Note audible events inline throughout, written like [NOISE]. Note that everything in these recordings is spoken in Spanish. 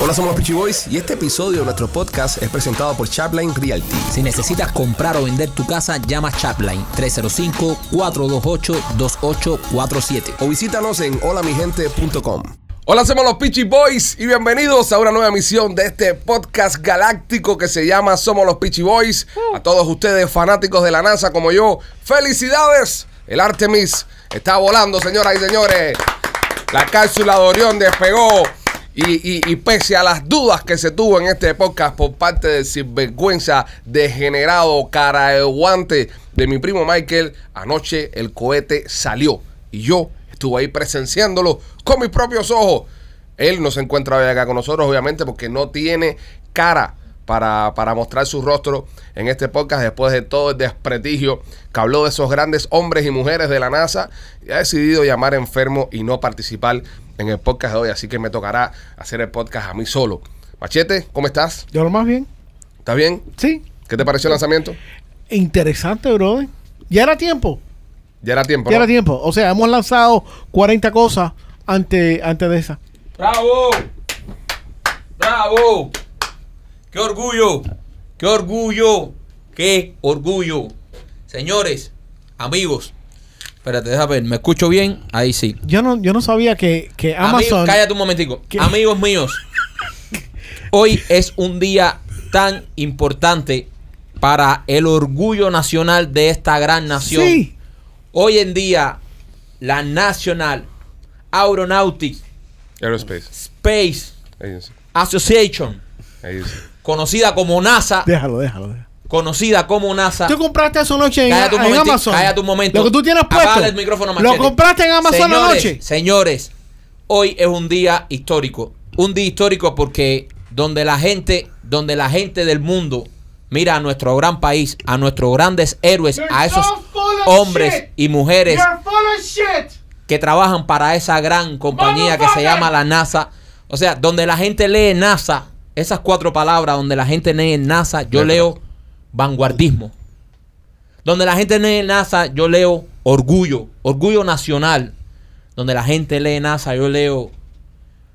Hola, somos los Peachy Boys y este episodio de nuestro podcast es presentado por Chapline Realty. Si necesitas comprar o vender tu casa, llama Chapline 305-428-2847. O visítanos en holamigente.com. Hola, somos los Peachy Boys y bienvenidos a una nueva emisión de este podcast galáctico que se llama Somos los Peachy Boys. A todos ustedes fanáticos de la NASA como yo, ¡felicidades! El Artemis está volando, señoras y señores. La cápsula de Orión despegó. Y, y- y pese a las dudas que se tuvo en este podcast por parte del sinvergüenza degenerado cara de guante de mi primo Michael, anoche el cohete salió. Y yo estuve ahí presenciándolo con mis propios ojos. Él no se encuentra hoy acá con nosotros, obviamente, porque no tiene cara para, para mostrar su rostro en este podcast después de todo el desprestigio que habló de esos grandes hombres y mujeres de la NASA y ha decidido llamar enfermo y no participar en el podcast de hoy. Así que me tocará hacer el podcast a mí solo. Machete, ¿cómo estás? Yo lo más bien. ¿Estás bien? Sí. ¿Qué te pareció el lanzamiento? Interesante, brother. Ya era tiempo. Ya era tiempo. Ya ¿no? era tiempo. O sea, hemos lanzado 40 cosas antes, antes de esa. ¡Bravo! ¡Bravo! ¡Qué orgullo! ¡Qué orgullo! ¡Qué orgullo! Señores, amigos. Espérate, déjame ver. ¿Me escucho bien? Ahí sí. Yo no, yo no sabía que, que Amigos, Amazon. cállate un momentico. ¿Qué? [LAUGHS] Amigos míos, hoy es un día tan importante para el orgullo nacional de esta gran nación. Sí. Hoy en día, la National Aeronautics Aerospace. Space Agency. Association, Agency. Conocida como NASA, Déjalo, déjalo. déjalo. conocida como NASA. Tú compraste eso anoche en, Cállate un en Amazon. cállate un momento. Lo que tú tienes puesto. Apaga el micrófono, Lo Machete. compraste en Amazon señores, anoche. Señores, hoy es un día histórico. Un día histórico porque donde la gente, donde la gente del mundo mira a nuestro gran país, a nuestros grandes héroes, a esos hombres y mujeres que trabajan para esa gran compañía que se llama la NASA. O sea, donde la gente lee NASA, esas cuatro palabras, donde la gente lee NASA, yo leo vanguardismo. Donde la gente lee NASA, yo leo orgullo, orgullo nacional. Donde la gente lee NASA, yo leo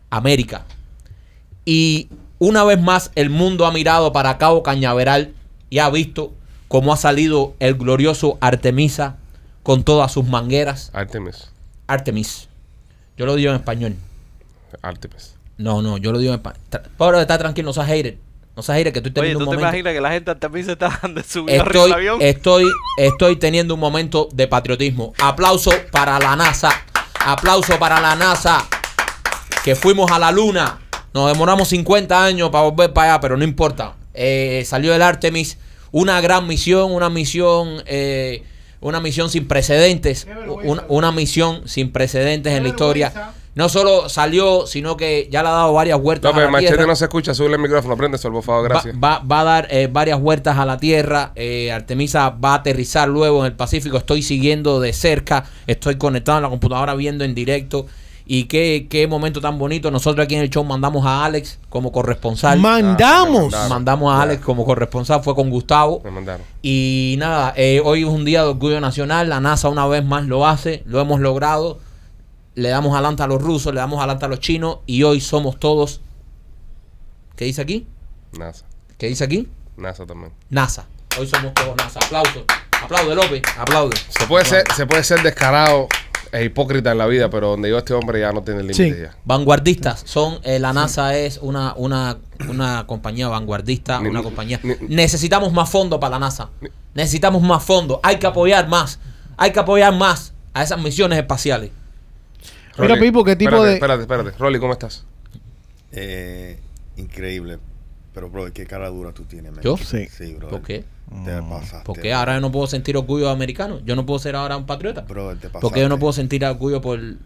América. Y una vez más el mundo ha mirado para Cabo Cañaveral y ha visto cómo ha salido el glorioso Artemisa con todas sus mangueras. Artemis. Artemis. Yo lo digo en español. Artemis. No, no, yo lo digo en español. Pablo, está tranquilo, no seas hater. No seas hater, que estoy Oye, teniendo ¿tú un te momento. imaginas que la gente también se está de subir arriba Estoy, del avión? estoy, estoy teniendo un momento de patriotismo. Aplauso para la NASA. Aplauso para la NASA. Que fuimos a la luna. Nos demoramos 50 años para volver para allá, pero no importa. Eh, salió el Artemis. Una gran misión, una misión, eh, una misión sin precedentes. Una, una misión sin precedentes Qué en la historia. No solo salió, sino que ya le ha dado varias vueltas No, pero a la Machete tierra. no se escucha. Sube el micrófono. Prende eso, por favor. Gracias. va- va a dar eh, varias vueltas a la Tierra. eh, Artemisa va a aterrizar luego en el Pacífico. Estoy siguiendo de cerca. Estoy conectado en la computadora viendo en directo. Y qué, qué momento tan bonito. Nosotros aquí en el show mandamos a Alex como corresponsal. Mandamos. Ah, mandamos a. Alex como corresponsal. Fue con Gustavo. Me mandaron. Y nada, eh, hoy es un día de orgullo nacional. La NASA una vez más lo hace. Lo hemos logrado. Le damos adelante a los rusos, le damos adelante a los chinos. Y hoy somos todos. ¿Qué dice aquí? NASA. ¿Qué dice aquí? NASA también. NASA. Hoy somos todos NASA. Aplausos. Aplaude, López. Aplaude. Se puede, ser, se puede ser descarado e hipócrita en la vida, pero donde yo este hombre ya no tiene límites Sí. ya. Vanguardistas. Son, eh, la NASA es una, una, una compañía vanguardista, Ni- una compañía. ni- Necesitamos más fondos para la NASA. Necesitamos más fondos. Hay que apoyar más. Hay que apoyar más a esas misiones espaciales. Mira, Rolly, Pipo, ¿qué tipo espérate, de- Espérate, espérate. Rolly, ¿cómo estás? Eh, increíble. Pero, bro, qué cara dura tú tienes, man. ¿Yo? Sí. Sí, bro. ¿Por qué? Te pasaste. ¿Por qué ahora yo no puedo sentir orgullo americano? Yo no puedo ser ahora un patriota. Bro, te pasaste. ¿Por qué yo no puedo sentir orgullo por, No,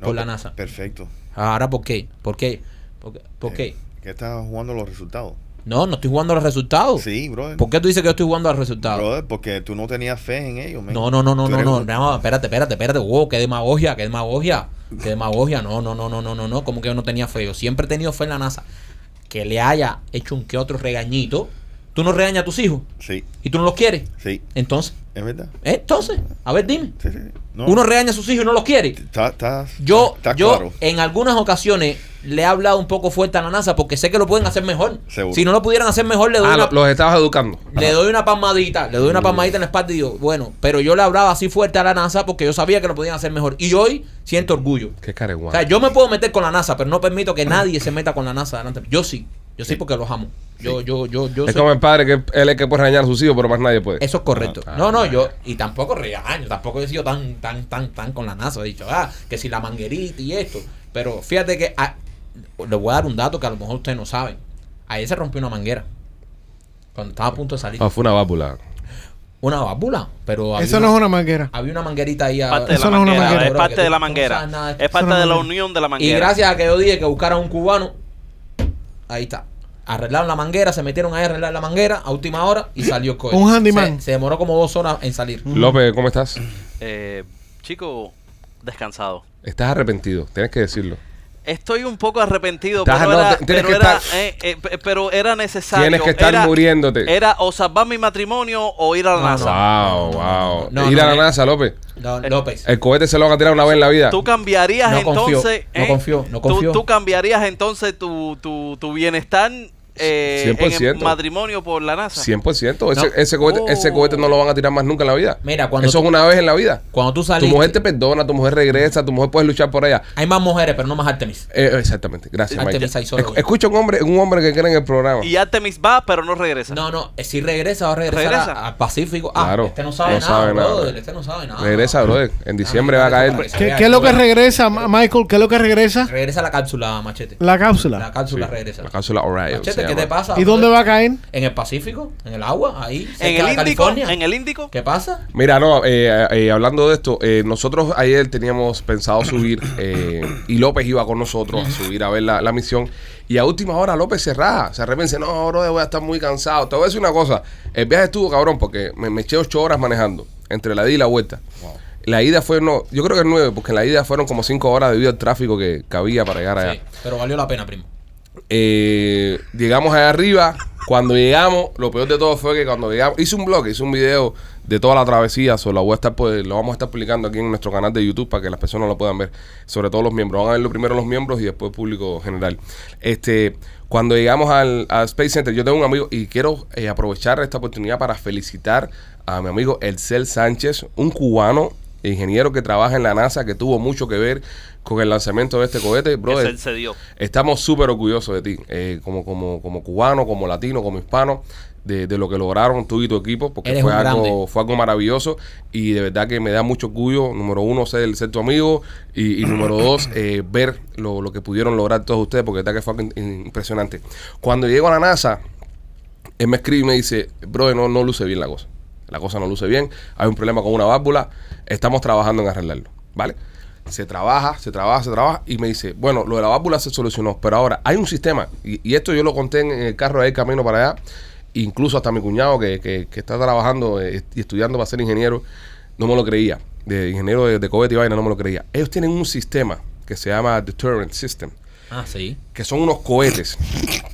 por la NASA? Perfecto. Ahora, ¿por qué? ¿Por qué? ¿Por qué? ¿Por qué? Eh, ¿Qué estás jugando los resultados? No, no estoy jugando a los resultados. Sí, bro. ¿Por qué tú dices que yo estoy jugando a los resultados? Brother, porque tú no tenías fe en ellos, man. No, no, no, no, no, no, un- no, espérate, espérate, espérate, wow, qué demagogia, qué demagogia, qué demagogia, no, no, no, no, no, no, no, como que yo no tenía fe, yo siempre he tenido fe en la NASA, que le haya hecho un que otro regañito, Tú no regañas a tus hijos Sí, y tú no los quieres. sí. Entonces, Es verdad. entonces, a ver, dime. Sí, sí. No, Uno regaña a sus hijos y no los quiere. Está, está, Yo, está yo en algunas ocasiones le he hablado un poco fuerte a la NASA porque sé que lo pueden hacer mejor. Seguro. Si no lo pudieran hacer mejor, le doy, Ah, una, los estabas educando. le doy una palmadita, le doy una palmadita en la espalda y digo, bueno, pero yo le hablaba así fuerte a la NASA porque yo sabía que lo podían hacer mejor. Y hoy siento orgullo. Qué careguán. O sea, yo me puedo meter con la NASA, pero no permito que nadie se meta con la NASA delante. Yo sí, yo sí porque los amo. Yo, yo, yo, yo es soy- como el padre que él es el que puede regañar a sus hijos, pero más nadie puede. Eso es correcto. Ah, no, no, ah, yo, y tampoco regaño, tampoco he sido tan, tan, tan, tan con la NASA. He dicho, ah, que si la manguerita y esto. Pero fíjate que ah, le voy a dar un dato que a lo mejor ustedes no saben. Ayer se rompió una manguera. Cuando estaba a punto de salir. Ah, fue una válvula. Una válvula. Pero Eso no es una manguera. había una manguerita ahí. a- Parte de Eso la no es una manguera. Es parte de la manguera. Es parte de la manguera. unión de la Y manguera. gracias a que yo dije que buscaran un cubano, ahí está. Arreglaron la manguera, se metieron ahí a arreglar la manguera a última hora y salió el cohete. Un handyman. Se, se demoró como dos horas en salir. López, ¿cómo estás? Eh, chico, descansado. Estás arrepentido, tienes que decirlo. Estoy un poco arrepentido, Estás- pero, no, era, te- tienes pero, que era, estar- eh, eh, pe- pero era necesario. Tienes que estar Era- muriéndote. Era o salvar mi matrimonio o ir a la No, NASA. Wow, wow. no, Ir no, a la. NASA, López. No, López. El cohete se lo van a tirar una vez en la vida. Tú cambiarías No confió, entonces. no eh, confió, no tú- confió. Tú, cambiarías entonces tu, tu, tu bienestar eh, en 100%. el matrimonio por la NASA. 100%. Ese, No. ese, cohete, Oh. ese cohete no lo van a tirar más nunca en la vida. Mira, cuando Eso tú- es una vez en la vida. Cuando tú Tu saliste, mujer te perdona, tu mujer regresa, tu mujer puede luchar por ella. hay más mujeres, pero no más Artemis. Eh, exactamente. Gracias, Artemis hay solo. Escucha un hombre, un hombre que cree en el programa. Y Artemis va, pero no regresa. No, no, eh, si regresa, va a regresar ¿Regresa? a- al Pacífico. Ah, Claro, este no sabe no nada, sabe nada, brother, brother. Este no sabe nada. Regresa, brother. En diciembre Ah, va a caer. ¿Qué, qué es lo que regresa, Michael? ¿Qué es lo que regresa? Regresa la cápsula, Machete. La cápsula. La cápsula Sí, regresa. La cápsula Orion. Machete, ¿qué te pasa? ¿Y dónde va a caer? En el Pacífico, en el agua, ahí. en el Índico, California. en el Índico. ¿Qué pasa? Mira, no, eh, eh, hablando de esto, eh, nosotros ayer teníamos pensado subir eh, y López iba con nosotros a subir a ver la, la misión. Y a última hora López se raja, se arrepiente, no, bro, voy a estar muy cansado. Te voy a decir una cosa, el viaje estuvo cabrón porque me, me eché ocho horas manejando entre la ida y la vuelta. La ida fue, no, yo creo que nueve, porque en la ida fueron como cinco horas debido al tráfico que, que había para llegar allá. Sí, pero valió la pena, primo. Eh, llegamos allá arriba. Cuando llegamos, lo peor de todo fue que cuando llegamos, hice un blog, hice un video de toda la travesía. So, lo, voy a estar, pues, lo vamos a estar publicando aquí en nuestro canal de YouTube para que las personas lo puedan ver. Sobre todo los miembros. Van a verlo primero los miembros y después público general. Este, cuando llegamos al, al Space Center, yo tengo un amigo y quiero eh, aprovechar esta oportunidad para felicitar a mi amigo Elcel Sánchez, un cubano ingeniero que trabaja en la NASA, que tuvo mucho que ver con el lanzamiento de este cohete. Brother, se, se dio. Estamos súper orgullosos de ti, eh, como, como, como cubano, como latino, como hispano, de, de lo que lograron tú y tu equipo, porque Eres fue un algo, fue algo maravilloso y de verdad que me da mucho orgullo, número uno, ser, ser tu amigo y, y número dos, eh, ver lo, lo que pudieron lograr todos ustedes, porque de verdad que fue algo in- impresionante. Cuando llego a la NASA, él me escribe y me dice, bro, no, no luce bien la cosa. La cosa no luce bien, hay un problema con una válvula, estamos trabajando en arreglarlo, ¿vale? Se trabaja, se trabaja, se trabaja y me dice, bueno, lo de la válvula se solucionó, pero ahora hay un sistema, y, y esto yo lo conté en el carro de camino para allá, incluso hasta mi cuñado que, que- que está trabajando eh, y estudiando para ser ingeniero, no me lo creía, de ingeniero de, de cohete y vaina, no me lo creía. Ellos tienen un sistema que se llama Deterrent System Ah, sí. que son unos cohetes,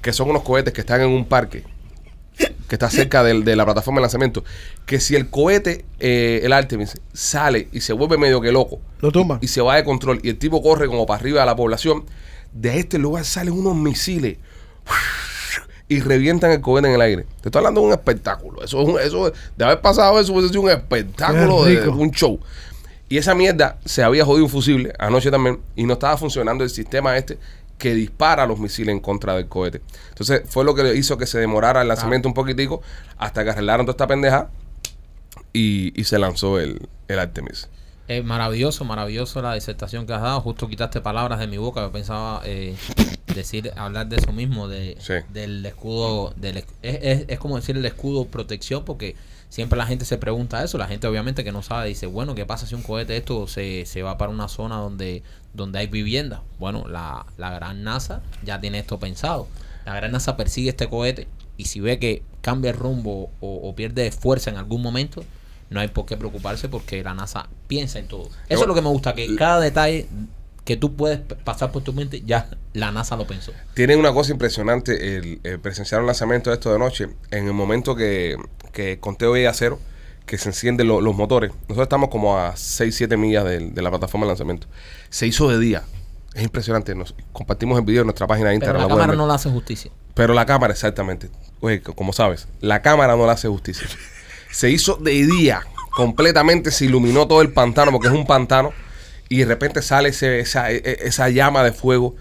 que son unos cohetes que están en un parque, que está cerca del- de, la plataforma de lanzamiento, que si el cohete, eh, el Artemis, sale y se vuelve medio que loco, Lo tumba. y se va de control, y el tipo corre como para arriba de la población, de este lugar salen unos misiles y revientan el cohete en el aire. Te estoy hablando de un espectáculo. Eso, es un- eso de haber pasado eso, hubiese sido un espectáculo de rico. un show. Y esa mierda se había jodido un fusible anoche también y no estaba funcionando el sistema este que dispara los misiles en contra del cohete. Entonces fue lo que hizo que se demorara el lanzamiento un poquitico hasta que arreglaron toda esta pendeja y, y se lanzó el, el Artemis. Es maravilloso, maravilloso la disertación que has dado. Justo quitaste palabras de mi boca. Yo pensaba eh, decir, hablar de eso mismo, de, Sí. del escudo. Del, es, es, es como decir el escudo protección, porque siempre la gente se pregunta eso. La gente, obviamente, que no sabe, dice: Bueno, ¿qué pasa si un cohete esto se, se va para una zona donde, donde hay vivienda? Bueno, la, la gran NASA ya tiene esto pensado. La gran NASA persigue este cohete y si ve que cambia el rumbo o, o pierde fuerza en algún momento, no hay por qué preocuparse porque la NASA piensa en todo. Eso es lo que me gusta, que cada detalle que tú puedes pasar por tu mente, ya la NASA lo pensó. Tienen una cosa impresionante, el, el presenciar un lanzamiento de esto de noche, en el momento que, que conteo llega a cero, que se encienden lo- los motores. Nosotros estamos como a 6, 7 millas de, de la plataforma de lanzamiento. Se hizo de día. Es impresionante. Nos compartimos el video en nuestra página de Pero Instagram. la la pueden cámara ver. no le hace justicia. Pero la cámara, exactamente. Oye, como sabes, la cámara no le hace justicia. [LAUGHS] Se hizo de día, completamente se iluminó todo el pantano, porque es un pantano, y de repente sale ese- esa, e- e- esa llama de fuego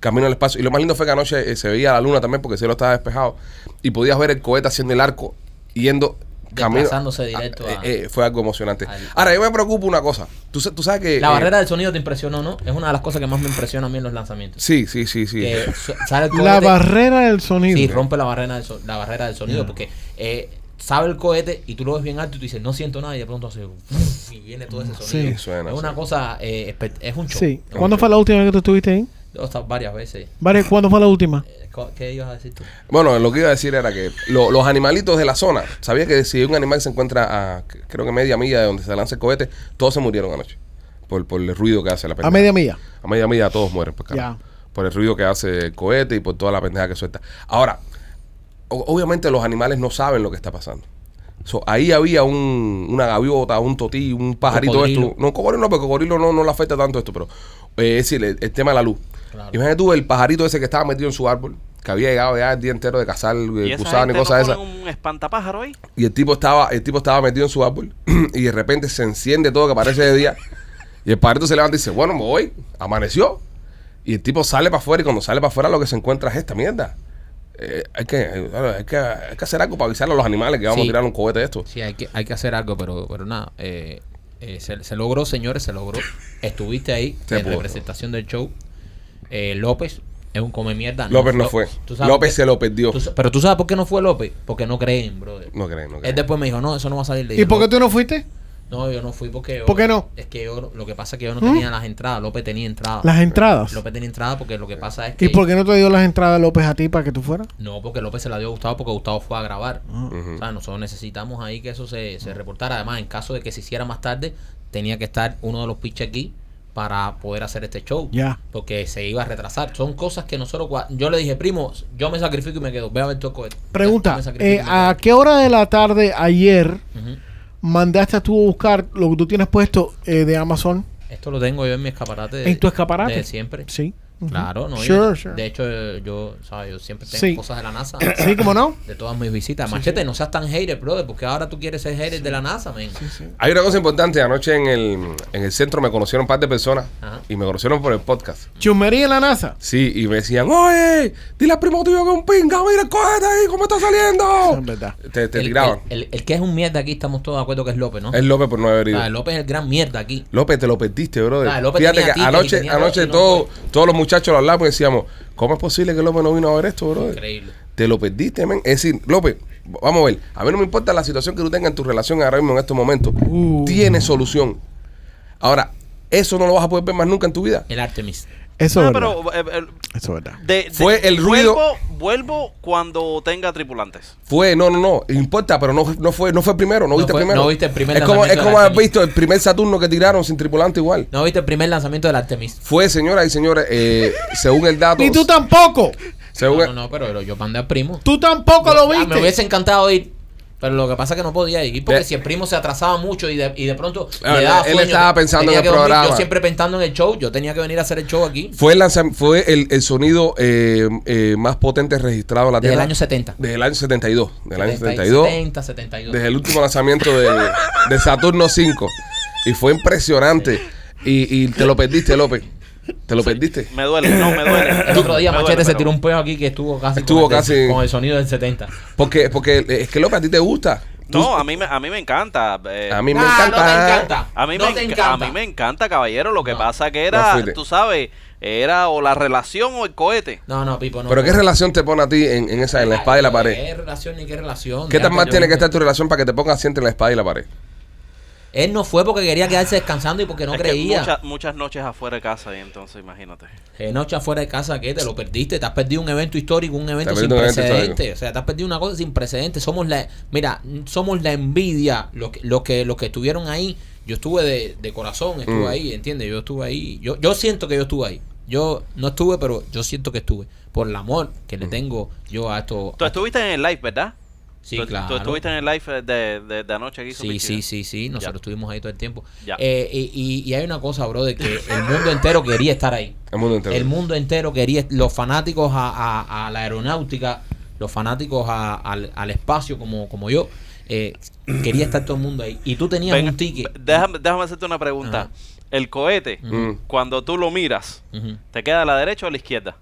camino al espacio. Y lo más lindo fue que anoche eh, se veía la luna también, porque el cielo estaba despejado, y podías ver el cohete haciendo el arco, yendo camino. Desplazándose directo Ah, a- eh, eh, fue algo emocionante. al- Ahora, yo me preocupo una cosa. Tú, sa- tú sabes que. La eh, barrera del sonido te impresionó, ¿no? Es una de las cosas que más me impresiona a mí en los lanzamientos. Sí, sí, sí, sí. Que [LAUGHS] su- sale el La barrera del sonido. Sí, rompe la barrera del, so- la barrera del sonido porque eh, sabe el cohete y tú lo ves bien alto y tú dices, no siento nada y de pronto hace [LAUGHS] y viene todo ese sonido. Sí. Suena, es una sí. cosa, eh, es un show. Sí. ¿Cuándo fue la última vez que tú estuviste ahí? Varias veces. ¿Cuándo fue la última? ¿Qué ibas a decir tú? Bueno, lo que iba a decir era que lo- los animalitos de la zona, sabía que si un animal se encuentra a creo que media milla de donde se lanza el cohete, todos se murieron anoche. Por, por el ruido que hace la A pendeja. media milla. A media milla todos mueren, pues carajo. Ya. Por el ruido que hace el cohete y por toda la pendeja que suelta. Ahora, o- obviamente los animales no saben lo que está pasando. So, ahí había un, una gaviota, un totí, un pajarito Cocodrilo. esto. No, cocodrilo no, porque cocodrilo no, no le afecta tanto esto, pero eh, es decir, el, el tema de la luz. Claro. Imagínate tú el pajarito ese que estaba metido en su árbol, que había llegado ya el día entero de cazar eh, Y gusanos y gente cosas de no esas. un espantapájaro ahí. Y el tipo estaba, el tipo estaba metido en su árbol [CLEARS THROAT] y de repente se enciende todo que parece de día. [LAUGHS] Y el pajarito se levanta y dice, bueno, me voy, amaneció. Y el tipo sale para afuera y cuando sale para afuera lo que se encuentra es esta mierda. Eh, hay, que, eh, hay, que, hay que hacer algo para avisarle a los animales que vamos Sí. a tirar un cohete de esto. Sí, hay que, hay que hacer algo, pero, pero nada. eh, eh, se, se logró, señores, se logró. [LAUGHS] Estuviste ahí Se en pudo. representación del show. Eh, López es un come mierda. López no fue. ¿tú sabes López se lo perdió. Tú pero tú sabes por qué no fue López. Porque no creen, brother. No creen, no Él creen. después me dijo, no, eso no va a salir de ¿Y por qué tú no fuiste? No, yo no fui porque yo- ¿Por qué no? Es que yo, lo que pasa es que yo no tenía las entradas. López tenía entradas. Las entradas. López tenía entradas porque lo que pasa es que... ¿Y por qué no te dio las entradas López a ti para que tú fueras? No, porque López se la dio a Gustavo porque Gustavo fue a grabar. Ujú. O sea, nosotros necesitamos ahí que eso se, se reportara. Además, en caso de que se hiciera más tarde, tenía que estar uno de los pitches aquí para poder hacer este show. Ya. Porque se iba a retrasar. Son cosas que nosotros... Yo le dije, primo, yo me sacrifico y me quedo. Ve a ver todo el cohete. Pregunta, eh, ¿a qué hora de la tarde ayer mandaste tú a buscar lo que tú tienes puesto eh, de Amazon Esto lo tengo yo en mi escaparate. de- en tu escaparate? De siempre. Sí. Claro, no. Sure, yo- sure. De hecho, yo, ¿sabes? Yo siempre tengo Sí. cosas de la NASA. [CLEARS THROAT] Sí, ¿cómo no? De todas mis visitas. Machete, no seas tan hater, brother, porque ahora tú quieres ser hater de la NASA, men. Hay una cosa importante. Anoche en el, en el centro me conocieron un par de personas Ajá. y me conocieron por el podcast. Chumería en la NASA. Sí, y me decían, oye, dile al primo tuyo que es un pinga, mira el cohete ahí, cómo está saliendo. es verdad. Te, te El, tiraban. el- el- el que es un mierda aquí, estamos todos de acuerdo que es López, ¿no? Es López por no haber ido. Ah, López es el gran mierda aquí. López, te lo perdiste, brother. López Fíjate tenía que anoche, anoche todos los muchachos lo hablamos y decíamos, ¿cómo es posible que López no vino a ver esto, brother? Increíble. Te lo perdiste, men. Es decir, López, vamos a ver. A mí no me importa la situación que tú tengas en tu relación ahora mismo en estos momentos. Uh. Tiene solución. Ahora, eso no lo vas a poder ver más nunca en tu vida. El Artemis. Eso No, es verdad. pero eh, eh, Eso es verdad. de- de- Fue el ruido- Vuelvo, vuelvo cuando tenga tripulantes. Fue, no, no, no, importa, pero no, no fue, no fue primero, no, No viste fue- primero. no viste el primer es como, es lanzamiento como de la haber Artemis. visto el primer Saturno que tiraron sin tripulante igual. ¿No viste el primer lanzamiento del Artemis? Fue, señoras y señores, eh, [LAUGHS] según el dato. Ni tú tampoco. según No, el- no, no, pero yo mandé al primo. Tú tampoco lo Ah, me viste. hubiese encantado ir. Pero lo que pasa es que no podía ir porque si el primo se atrasaba mucho y de, y de pronto Ah, le daba él sueño, estaba pensando en el dormir. programa. Yo siempre pensando en el show. Yo tenía que venir a hacer el show aquí Fue el, fue el, el sonido eh, eh, más potente registrado en la desde Tierra. el año 70. Desde el año 72. Del año 70, 72. 70, 72. Desde el último lanzamiento de, de Saturno 5. Y fue impresionante. Y, y te lo perdiste, López. Te lo perdiste. Me duele, no, me duele. El otro día Me Machete duele, se tiró un peo aquí que estuvo casi, Estuvo con, el, casi- con el sonido del 70. Porque, porque es que López a ti te gusta. No, a mí me, a mí me encanta. eh, a mí me Ah, encanta. No te encanta. A mí, no me, te encanta. a mí me encanta, caballero. Lo que No. pasa que era, tú sabes, era o la relación o el cohete. No, no, Pipo, no. Pero ¿qué no. relación te pone a ti en, en esa, en la espada y la pared? ¿Qué relación ni qué relación? ¿Qué tan mal tiene que estar tu relación para que te pongas así entre la espada y la pared? Él no fue porque quería quedarse descansando y porque no Es que creía. muchas, muchas noches afuera de casa y entonces imagínate. Eh, noche afuera de casa, ¿qué? Te lo perdiste. Te has perdido un evento histórico, un evento sin precedentes. O sea, te has perdido una cosa sin precedentes. Somos la, mira, somos la envidia. Los que, los que, los que estuvieron ahí. Yo estuve de, de corazón, estuve Mm. ahí, ¿entiendes? Yo estuve ahí. Yo, yo siento que yo estuve ahí. Yo no estuve, pero yo siento que estuve. Por el amor que le Mm. tengo yo a esto. Tú estuviste en el live, ¿verdad? Sí, tú, claro. Tú estuviste en el live de, de, de anoche hizo Sí, sí, sí, sí. Nosotros Ya. estuvimos ahí todo el tiempo. Ya. Eh, y, y- y hay una cosa, bro, de que el mundo entero quería estar ahí. El mundo entero. El mundo entero quería, los fanáticos a, a- a la aeronáutica, los fanáticos a- al, al espacio como, como yo, eh, quería estar todo el mundo ahí. Y tú tenías Venga, un ticket. Déjame, déjame hacerte una pregunta. Ajá. El cohete, Mm. cuando tú lo miras. ¿te queda a la derecha o a la izquierda?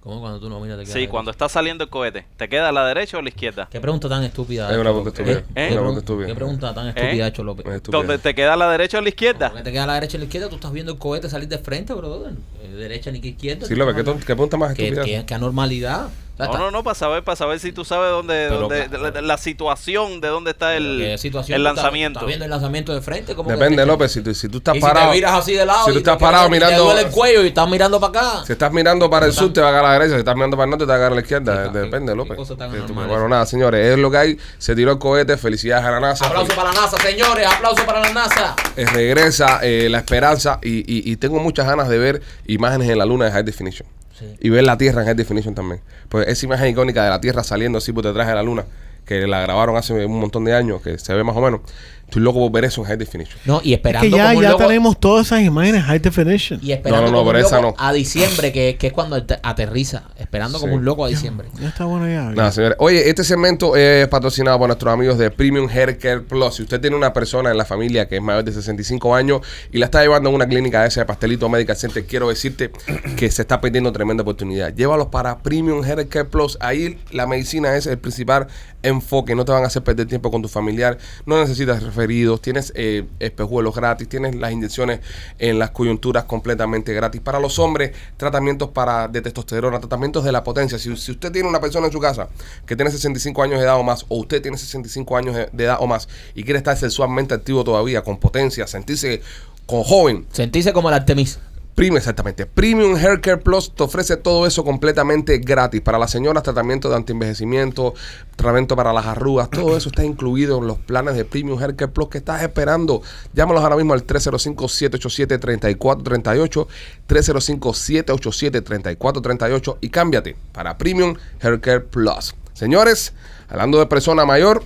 ¿Cómo cuando tú no miras te quedas Sí, cuando está saliendo el cohete, ¿te queda a la derecha o a la izquierda? ¿Qué pregunta tan estúpida? Es una pregunta ¿Qué- estúpida. qué ¿Eh? Una pregunta pregun- estúpida. ¿Qué pregunta tan estúpida ha hecho López? ¿Dónde te queda a la derecha o a la izquierda? ¿Por qué te queda a la derecha y a la izquierda? Tú estás viendo el cohete salir de frente, brother. Eh, derecha ni que izquierda. Sí, López, ¿qué, qué pregunta más ¿Qué, estúpida? qué, qué anormalidad. No, no, no, para saber, para saber si tú sabes dónde, Pero, dónde- claro. la, la situación de dónde está el, ¿Qué situación el estás- lanzamiento. ¿Estás viendo el lanzamiento de frente? ¿Cómo que Depende? López. Si tú, si tú estás y parado. si te miras así de lado si tú te estás quedas- parado mirando- te duele el cuello y estás mirando para acá. Si estás mirando para el sur, te va a caer a la derecha. Si estás mirando para el norte, te va a caer a la izquierda. Depende, qué López. Sí, bueno, nada, señores. Es lo que hay. Se tiró el cohete. Felicidades a la NASA. Aplauso para la NASA, señores. Aplauso para la NASA. Eh, regresa eh, la esperanza y, y- y tengo muchas ganas de ver imágenes en la luna de High Definition. Sí. Y ver la Tierra en High Definition también. Pues esa imagen icónica de la Tierra saliendo así por detrás de la luna, que la grabaron hace un montón de años, que se ve más o menos. Estoy loco por ver eso en High Definition. No, y Es esperando que ya, como un ya loco. tenemos todas esas imágenes high definition. Y esperando No, no, no, como un loco no. a diciembre, que, que es cuando ate- aterriza. Esperando como un loco a diciembre. Ya está bueno ya. Nada, señores. Oye, este segmento es patrocinado por nuestros amigos de Premium Hair Care Plus. Si usted tiene una persona en la familia que es mayor de 65 años y la está llevando a una clínica esa de Pastelito Medical Center, quiero decirte que se está perdiendo tremenda oportunidad. Llévalos para Premium Hair Care Plus. Ahí la medicina es el principal enfoque. No te van a hacer perder tiempo con tu familiar. No necesitas referidos. Tienes eh, espejuelos gratis. Tienes las inyecciones en las coyunturas completamente gratis. Para los hombres, tratamientos para de testosterona, tratamientos de la potencia. Si, si usted tiene una persona en su casa que tiene 65 años de edad o más, o usted tiene 65 años de edad o más y quiere estar sexualmente activo todavía, con potencia, sentirse con joven, Sentirse como el Artemis. Premium, exactamente. Premium Hair Care Plus te ofrece todo eso completamente gratis. Para las señoras, tratamiento de antienvejecimiento, tratamiento para las arrugas, todo eso está incluido en los planes de Premium Hair Care Plus que estás esperando. Llámalos ahora mismo al 305-787-3438, 305-787-3438 y cámbiate para Premium Hair Care Plus. Señores, hablando de persona mayor,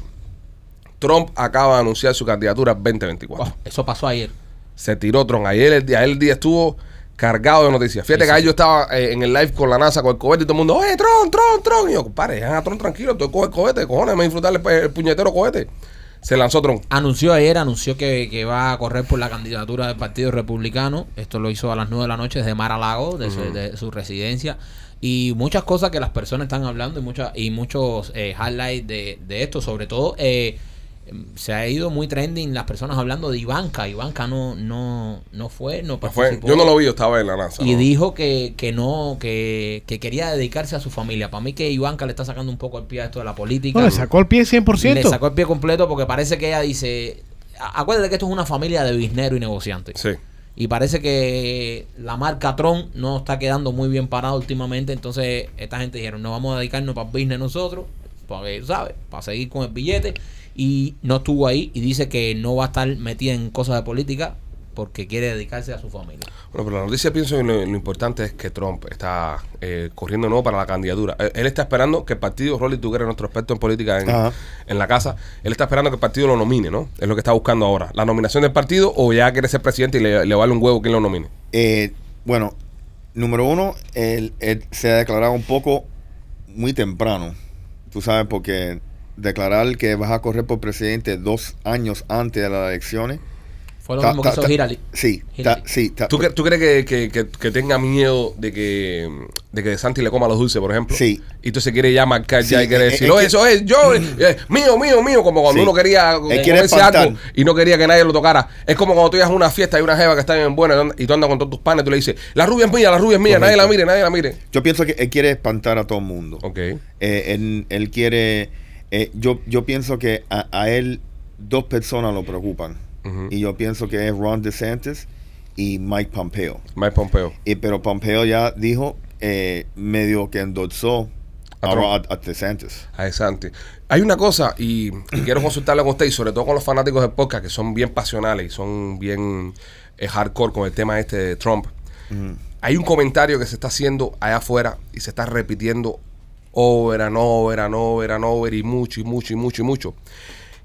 Trump acaba de anunciar su candidatura 2024 Oh, eso pasó ayer. se tiró Tron. Ayer el día, ayer el día estuvo cargado de noticias. Fíjate Sí, que sí. ahí yo estaba eh, en el live con la NASA con el cohete y todo el mundo, oye, Tron, Tron, Tron. Y yo, compadre, dejan a Tron tranquilo, tú coges el cohete, cojones, me disfrutar el, el puñetero cohete. Se lanzó Tron. Anunció ayer, anunció que, que va a correr por la candidatura del Partido Republicano. Esto lo hizo a las 9 de la noche desde Mar a Lago, de, su, de su residencia. Y muchas cosas que las personas están hablando y, muchas y muchos eh, highlights de, de esto. Sobre todo, eh, se ha ido muy trending las personas hablando de Ivanka. Ivanka no, no, no fue, no participó. yo no lo vi, yo estaba en la NASA. Y ¿no? dijo que, que no, que, que quería dedicarse a su familia. Para mí que Ivanka le está sacando un poco el pie a esto de la política. No, le sacó el pie 100%. Le sacó el pie completo porque parece que ella dice. Acuérdate que esto es una familia de bizneros y negociantes. Sí. Y parece que la marca Tron no está quedando muy bien parada últimamente. Entonces, esta gente dijeron: No vamos a dedicarnos para el business nosotros, porque, ¿sabes? Para seguir con el billete. Y no estuvo ahí y dice que no va a estar metida en cosas de política porque quiere dedicarse a su familia. Bueno, pero la noticia pienso que lo, lo importante es que Trump está eh, corriendo de nuevo para la candidatura. Él, él está esperando que el partido, Rolly, tú que eres nuestro experto en política en, la casa, él está esperando que el partido lo nomine, ¿no? Es lo que está buscando ahora. La nominación del partido o ya quiere ser presidente y le, le vale un huevo quien lo nomine. Eh, bueno, número uno, él, él se ha declarado un poco muy temprano. Tú sabes, porque declarar que vas a correr por presidente dos años antes de las elecciones. Fue lo ta- mismo que hizo ta- Hillary. Sí, Hillary. ta- sí. ta- ¿Tú, cre- tú crees que, que, que- que tenga miedo de que, de que Santi le coma los dulces, por ejemplo? Sí. Y entonces quiere ya marcar ya y quiere decir, eh, "Oh, que- eso es yo, eh, mío, mío, mío, como cuando Sí. uno quería comerse algo y no quería que nadie lo tocara. Es como cuando tú ibas a una fiesta y una jeva que está bien buena y tú andas- con todos tus panes, tú le dices, la rubia es mía, la rubia es mía, nadie la mire, nadie la mire. Yo pienso que él quiere espantar a todo el mundo. Ok. Eh, él, él quiere. Eh, yo, yo pienso que a, a él dos personas lo preocupan. Y yo pienso que es Ron DeSantis y Mike Pompeo. Mike Pompeo. Y, pero Pompeo ya dijo, eh, medio que endorsó A Trump. a- a DeSantis. A Santi. Hay una cosa, y, y quiero [CLEARS THROAT] consultarlo con usted, y sobre todo con los fanáticos del podcast, que son bien pasionales y son bien eh, hardcore con el tema este de Trump. Hay un comentario que se está haciendo allá afuera y se está repitiendo over and over and over and over y mucho y mucho y mucho y mucho.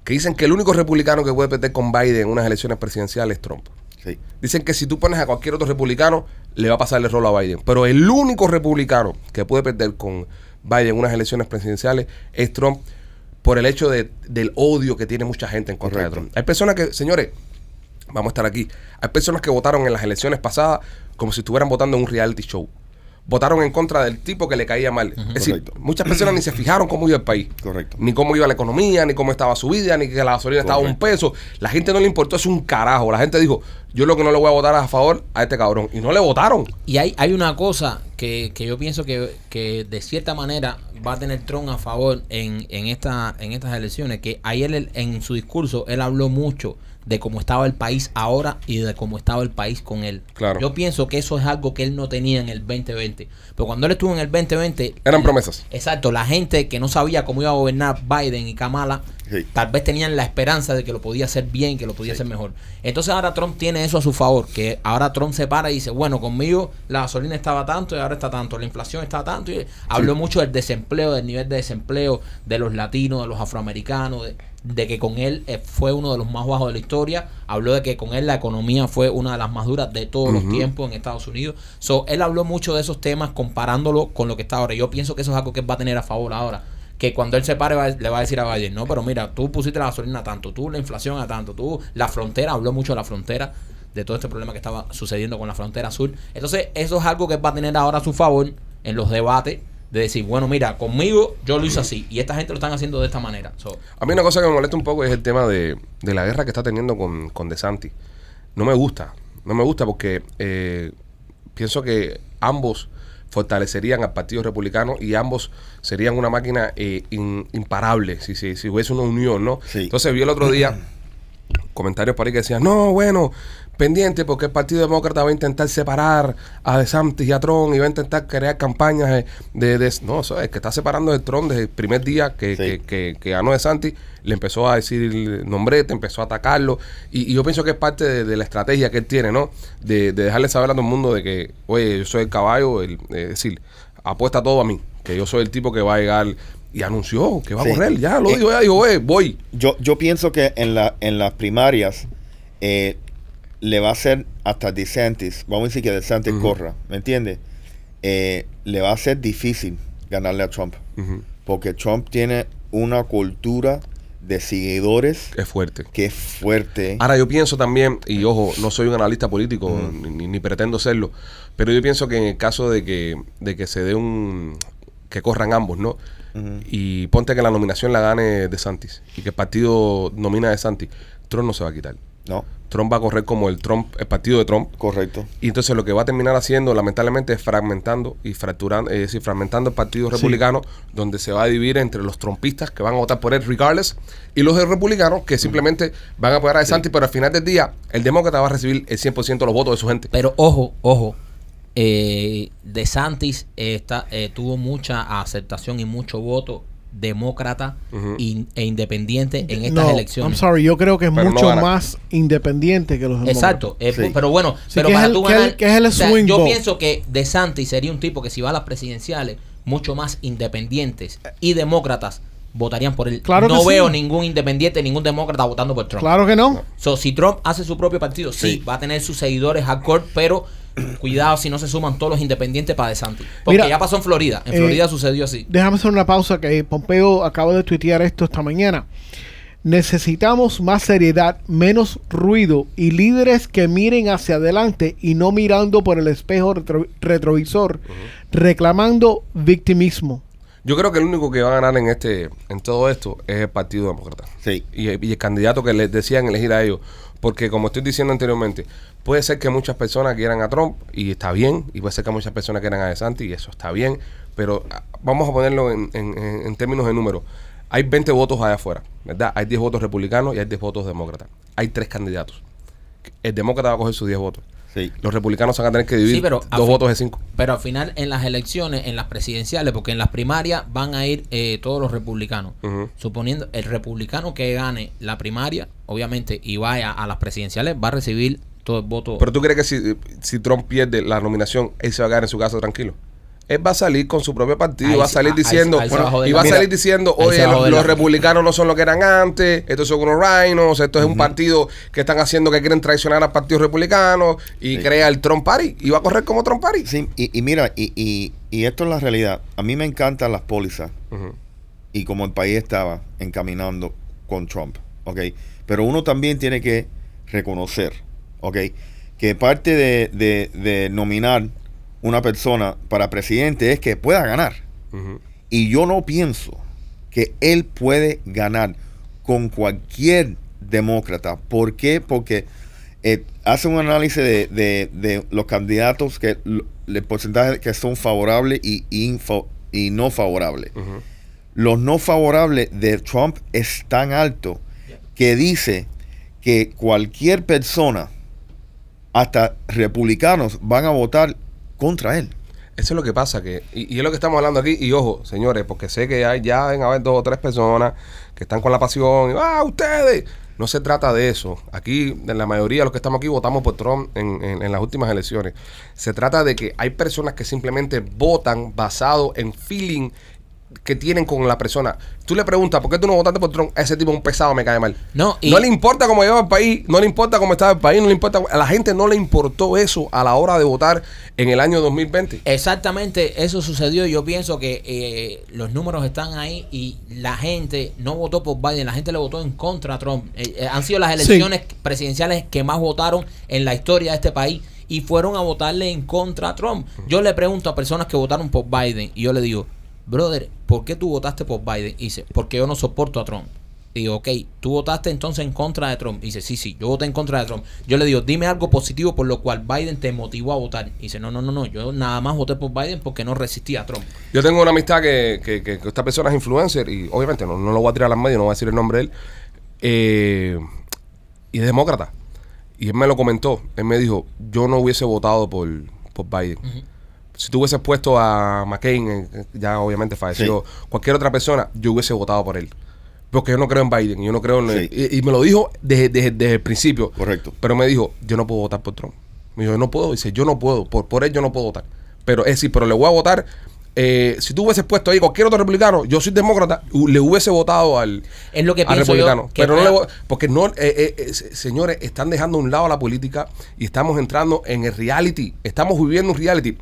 Que dicen que el único republicano que puede perder con Biden en unas elecciones presidenciales es Trump. Sí. Dicen que si tú pones a cualquier otro republicano, le va a pasar el rol a Biden. Pero el único republicano que puede perder con Biden en unas elecciones presidenciales es Trump por el hecho de- del odio que tiene mucha gente en contra de. Trump. Hay personas que, señores, vamos a estar aquí. Hay personas que votaron en las elecciones pasadas como si estuvieran votando en un reality show. Votaron en contra del tipo que le caía mal. Es decir, Correcto. muchas personas ni se fijaron cómo iba el país. Correcto. Ni cómo iba la economía, ni cómo estaba su vida, ni que la gasolina estaba a un peso. La gente no le importó, es un carajo. La gente dijo, yo lo que no le voy a votar a favor a este cabrón. Y no le votaron. Y hay, hay una cosa que, que yo pienso que, que de cierta manera va a tener Trump a favor en, en, esta, en estas elecciones, que ayer él, en su discurso él habló mucho de cómo estaba el país ahora y de cómo estaba el país con él. Claro. Yo pienso que eso es algo que él no tenía en el 2020. Pero cuando él estuvo en el 2020... Eran promesas. Exacto, la gente que no sabía cómo iba a gobernar Biden y Kamala, Sí. tal vez tenían la esperanza de que lo podía hacer bien, que lo podía hacer mejor. Entonces ahora Trump tiene eso a su favor, que ahora Trump se para y dice, bueno, conmigo la gasolina estaba tanto y ahora está tanto, la inflación está tanto. Y habló mucho del desempleo, del nivel de desempleo de los latinos, de los afroamericanos, de, de que con él eh, fue uno de los más bajos de la historia. Habló de que con él la economía fue una de las más duras de todos los tiempos en Estados Unidos. So, él habló mucho de esos temas comparándolo con lo que está ahora. Yo pienso que eso es algo que él va a tener a favor ahora. Que cuando él se pare va- le va a decir a Biden, no, pero mira, tú pusiste la gasolina a tanto, tú la inflación a tanto, tú la frontera, habló mucho de la frontera, de todo este problema que estaba sucediendo con la frontera sur. Entonces, eso es algo que él va a tener ahora a su favor en los debates, de decir, bueno, mira, conmigo yo lo hice así, y esta gente lo están haciendo de esta manera. So, A mí una cosa que me molesta un poco es el tema de, de la guerra que está teniendo con, con DeSantis. No me gusta. No me gusta porque eh, pienso que ambos fortalecerían al Partido Republicano y ambos serían una máquina eh, in- imparable si, si, si hubiese una unión, ¿no? Sí. Entonces vi el otro día [CLEARS THROAT] comentarios por ahí que decían, no, bueno, pendiente porque el Partido Demócrata va a intentar separar a DeSantis y a Trump y va a intentar crear campañas de... de- de- no, eso es que está separando de Trump desde el primer día que, Sí. que, que- que ganó DeSantis, le empezó a decir nombrete, empezó a atacarlo y, y yo pienso que es parte de, de la estrategia que él tiene, ¿no? De, de dejarle saber a todo el mundo de que, oye, yo soy el caballo, el, es decir, apuesta todo a mí, que yo soy el tipo que va a llegar y anunció que va Sí. a correr, ya lo Eh, dijo, ya dijo, "Oye, voy. Yo, yo pienso que en, la, en las primarias eh, le va a hacer hasta DeSantis, vamos a decir que DeSantis Ujú. corra, ¿me entiendes? Eh, le va a ser difícil ganarle a Trump, porque Trump tiene una cultura de seguidores Es fuerte. que es fuerte. Ahora yo pienso también, y ojo, no soy un analista político, ni, ni pretendo serlo, pero yo pienso que en el caso de que, de que se dé un... que corran ambos, ¿no? Y ponte que la nominación la gane de Santis y que el partido nomina de Santis, Trump no se va a quitar. No, Trump va a correr como el Trump, el partido de Trump. correcto. Y entonces lo que va a terminar haciendo, lamentablemente, es fragmentando y fracturando, es decir, fragmentando el Partido Republicano, donde se va a dividir entre los trompistas que van a votar por él regardless y los republicanos que simplemente van a apoyar a DeSantis, pero al final del día el demócrata va a recibir el 100% de los votos de su gente. Pero ojo, ojo. Eh, de Santis está, eh, tuvo mucha aceptación y mucho voto demócrata in- e independiente en estas no, I'm elecciones. sorry, yo creo que es Pero mucho más independiente que los demócratas. Exacto, eh, Sí. pero bueno, Sí, pero que es para el- tú que es el- ganar, que es el o sea, swing yo vote. pienso que De Santis sería un tipo que si va a las presidenciales, mucho más independientes y demócratas votarían por él. Claro que no sí. veo ningún independiente, ningún demócrata votando por Trump. Claro que no. So, si Trump hace su propio partido, sí, Sí. va a tener sus seguidores hardcore, pero [CLEARS THROAT] cuidado si no se suman todos los independientes para DeSantis. Porque Mira, ya pasó en Florida. En eh, Florida sucedió así. Déjame hacer una pausa que Pompeo acaba de tuitear esto esta mañana. Necesitamos más seriedad, menos ruido y líderes que miren hacia adelante y no mirando por el espejo retro- retrovisor, reclamando victimismo. Yo creo que el único que va a ganar en este en todo esto es el Partido Demócrata. Sí. y, y el candidato que les decían elegir a ellos. Porque como estoy diciendo anteriormente, puede ser que muchas personas quieran a Trump y está bien, y puede ser que muchas personas quieran a DeSantis y eso está bien, pero ah, vamos a ponerlo en, en- en- términos de números. Hay 20 votos allá afuera, ¿verdad? Hay 10 votos republicanos y hay 10 votos demócratas. Hay tres candidatos. El demócrata va a coger sus 10 votos. Sí. Los republicanos van a tener que dividir Sí, pero a dos votos de 5. Pero al final, en las elecciones, en las presidenciales, porque en las primarias van a ir eh, todos los republicanos. Ujú. Suponiendo el republicano que gane la primaria, obviamente, y vaya a las presidenciales, va a recibir todo el voto. Pero tú crees que si, si Trump pierde la nominación, él se va a quedar en su casa tranquilo. Él va a salir con su propio partido, Ahí va a salir diciendo, ahí y va a Mira, salir diciendo, oye, los, republicanos no son lo que eran antes, estos son unos rhinos, esto es un partido que están haciendo que quieren traicionar al partido republicano y Sí. crea el Trump Party y va a correr como Trump Party. Sí, y, y mira, y, y- y esto es la realidad. A mí me encantan las pólizas y como el país estaba encaminando con Trump, ¿ok? Pero uno también tiene que reconocer, ¿ok? Que parte de, de- de nominar una persona para presidente es que pueda ganar. Y yo no pienso que él puede ganar con cualquier demócrata. ¿Por qué? Porque eh, hace un análisis de, de- de los candidatos, que el porcentaje que son favorables y, info- y no favorables. Los no favorables de Trump es tan alto que dice que cualquier persona, hasta republicanos, van a votar contra él. Eso es lo que pasa, que, y, y es lo que estamos hablando aquí, y ojo, señores, porque sé que hay, ya deben haber dos o tres personas que están con la pasión, y, ah, ustedes, no se trata de eso. Aquí, en la mayoría de los que estamos aquí, votamos por Trump en, en- en las últimas elecciones. Se trata de que hay personas que simplemente votan basado en feeling que tienen con la persona. Tú le preguntas, ¿por qué tú no votaste por Trump? Ese tipo es un pesado, me cae mal. No, y- no le importa cómo lleva el país, no le importa cómo estaba el país, no le importa. A la gente no le importó eso a la hora de votar en el año 2020. Exactamente, eso sucedió. Yo pienso que eh, los números están ahí y la gente no votó por Biden, la gente le votó en contra a Trump. Eh, eh, han sido las elecciones presidenciales que más votaron en la historia de este país y fueron a votarle en contra a Trump. Yo le pregunto a personas que votaron por Biden y yo le digo, brother, ¿por qué tú votaste por Biden? Y dice, porque yo no soporto a Trump. Y digo, ok, tú votaste entonces en contra de Trump. Y dice, sí, sí, yo voté en contra de Trump. Yo le digo, dime algo positivo por lo cual Biden te motivó a votar. Y dice, no, no, no, no, yo nada más voté por Biden porque no resistía a Trump. Yo tengo una amistad que, que, que- que esta persona es influencer y obviamente no, no lo voy a tirar a las medias, no voy a decir el nombre de él. eh, y es demócrata. Y él me lo comentó. Él me dijo, yo no hubiese votado por, por Biden. Si tú hubieses puesto a McCain, eh, ya obviamente falleció, cualquier otra persona, yo hubiese votado por él. Porque yo no creo en Biden, yo no creo en... Sí. Y, y me lo dijo desde, desde- desde el principio. Correcto. Pero me dijo, yo no puedo votar por Trump. Me dijo, yo no puedo. Dice, yo no puedo. Por, por él yo no puedo votar. Pero es decir, pero le voy a votar. eh, si tú hubieses puesto ahí cualquier otro republicano, yo soy demócrata, le hubiese votado al, Es lo que al pienso yo, republicano. que pero no le voy- porque no, eh, eh, eh, se- señores, están dejando a un lado la política y estamos entrando en el reality. Estamos viviendo un reality.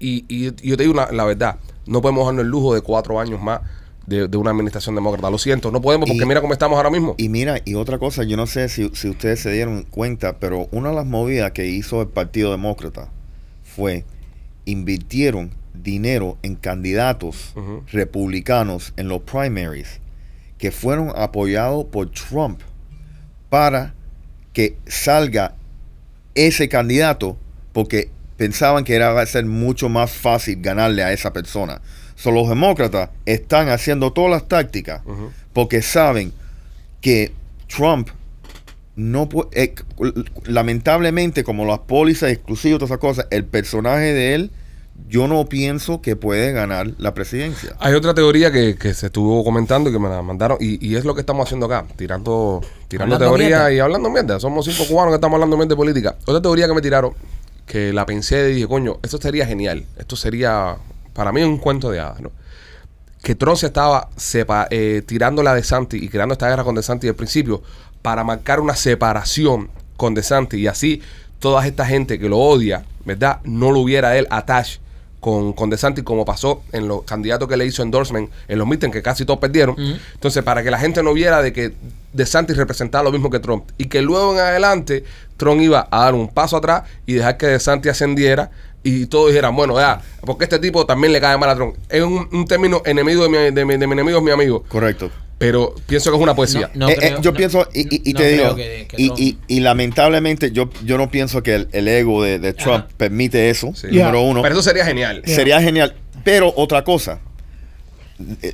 Y, y- y yo te digo la verdad, no podemos darnos el lujo de cuatro años más de, de una administración demócrata. Lo siento, no podemos porque Y- mira cómo estamos ahora mismo. Y mira, y otra cosa, yo no sé si, si ustedes se dieron cuenta, pero una de las movidas que hizo el Partido Demócrata fue invirtieron dinero en candidatos republicanos en los primaries que fueron apoyados por Trump para que salga ese candidato porque pensaban que era va a ser mucho más fácil ganarle a esa persona. So, los demócratas están haciendo todas las tácticas porque saben que Trump no puede, lamentablemente como las pólizas exclusivas y todas esas cosas, el personaje de él, yo no pienso que puede ganar la presidencia. Hay otra teoría que, que se estuvo comentando y que me la mandaron, y, y es lo que estamos haciendo acá, tirando, tirando Hablando teoría mierda. y hablando mierda. Somos cinco cubanos que estamos hablando mierda de política. Otra teoría que me tiraron, que la pensé y dije, coño, esto sería genial. Esto sería, para mí, un cuento de hadas, ¿no? Que Trump se estaba sepa, eh, tirando la de Santi y creando esta guerra con De Santi al principio para marcar una separación con De Santi y así toda esta gente que lo odia, ¿verdad? No lo hubiera él attached con, con De Santi como pasó en los candidatos que le hizo endorsement en los meetings que casi todos perdieron. Entonces, para que la gente no viera de que De Santi representaba lo mismo que Trump y que luego en adelante Trump iba a dar un paso atrás y dejar que De Santi ascendiera y todos dijeran, bueno, ya, porque este tipo también le cae mal a Trump. Es un, un término enemigo de mi, de, mi, de mi enemigo es mi amigo, Correcto. Pero pienso que es una poesía. No Eh, eh, creo- yo no- pienso, y, y- y no te digo, que- que y, Trump- y- y lamentablemente yo, yo no pienso que el, el ego de, de Trump Ajá. permite eso, Sí. número Yeah. uno. Pero eso sería genial. Yeah. Sería genial. Pero otra cosa,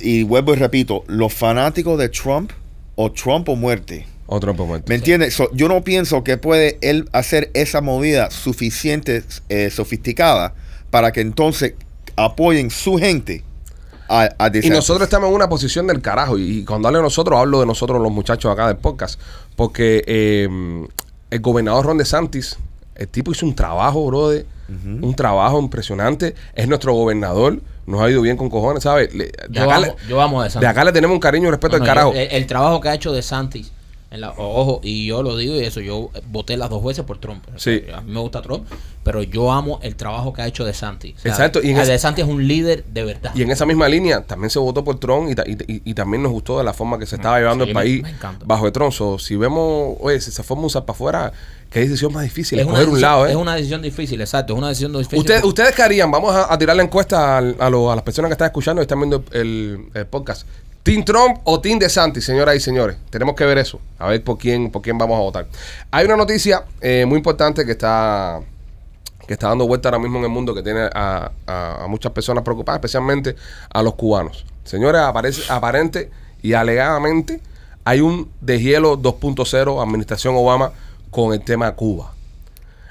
y vuelvo y repito, los fanáticos de Trump o Trump o muerte. Otro momento. ¿Me entiendes? So, yo no pienso que puede él hacer esa movida suficiente, eh, sofisticada, para que entonces apoyen su gente a, a Y DeSantis. nosotros estamos en una posición del carajo. Y cuando hablo de nosotros, hablo de nosotros los muchachos acá del podcast. Porque eh, el gobernador Ron DeSantis, el tipo hizo un trabajo, brother. Un trabajo impresionante. Es nuestro gobernador. Nos ha ido bien con cojones, ¿sabes? Le- De Yo acá, amo, le, yo amo de de acá le tenemos un cariño y respeto No, al no, carajo. yo- el, el trabajo que ha hecho de Santis, en la- ojo, y yo lo digo y eso, yo voté las dos veces por Trump. O sea, Sí. A mí me gusta Trump, pero yo amo el trabajo que ha hecho de Santis. Exacto, y en Y de Santis es un líder de verdad. Y en esa misma línea también se votó por Trump y, ta- y- y- y también nos gustó de la forma que se estaba llevando sí, el me- país me encanta. bajo de Trump. So, si vemos, oye, si se forma un para afuera, qué decisión más difícil, es, una un lado, ¿eh? es una decisión difícil, exacto, es una decisión difícil. Usted- porque- ¿Ustedes qué harían? Vamos a, a tirar la encuesta al- a, lo- a las personas que están escuchando y están viendo el, el podcast. ¿Team Trump o Team DeSantis, señoras y señores? Tenemos que ver eso. A ver por quién, por quién vamos a votar. Hay una noticia eh, muy importante que está, que está dando vuelta ahora mismo en el mundo que tiene a, muchas personas preocupadas, especialmente a los cubanos. Señores, aparece, aparente y alegadamente hay un deshielo 2.0 administración Obama con el tema Cuba.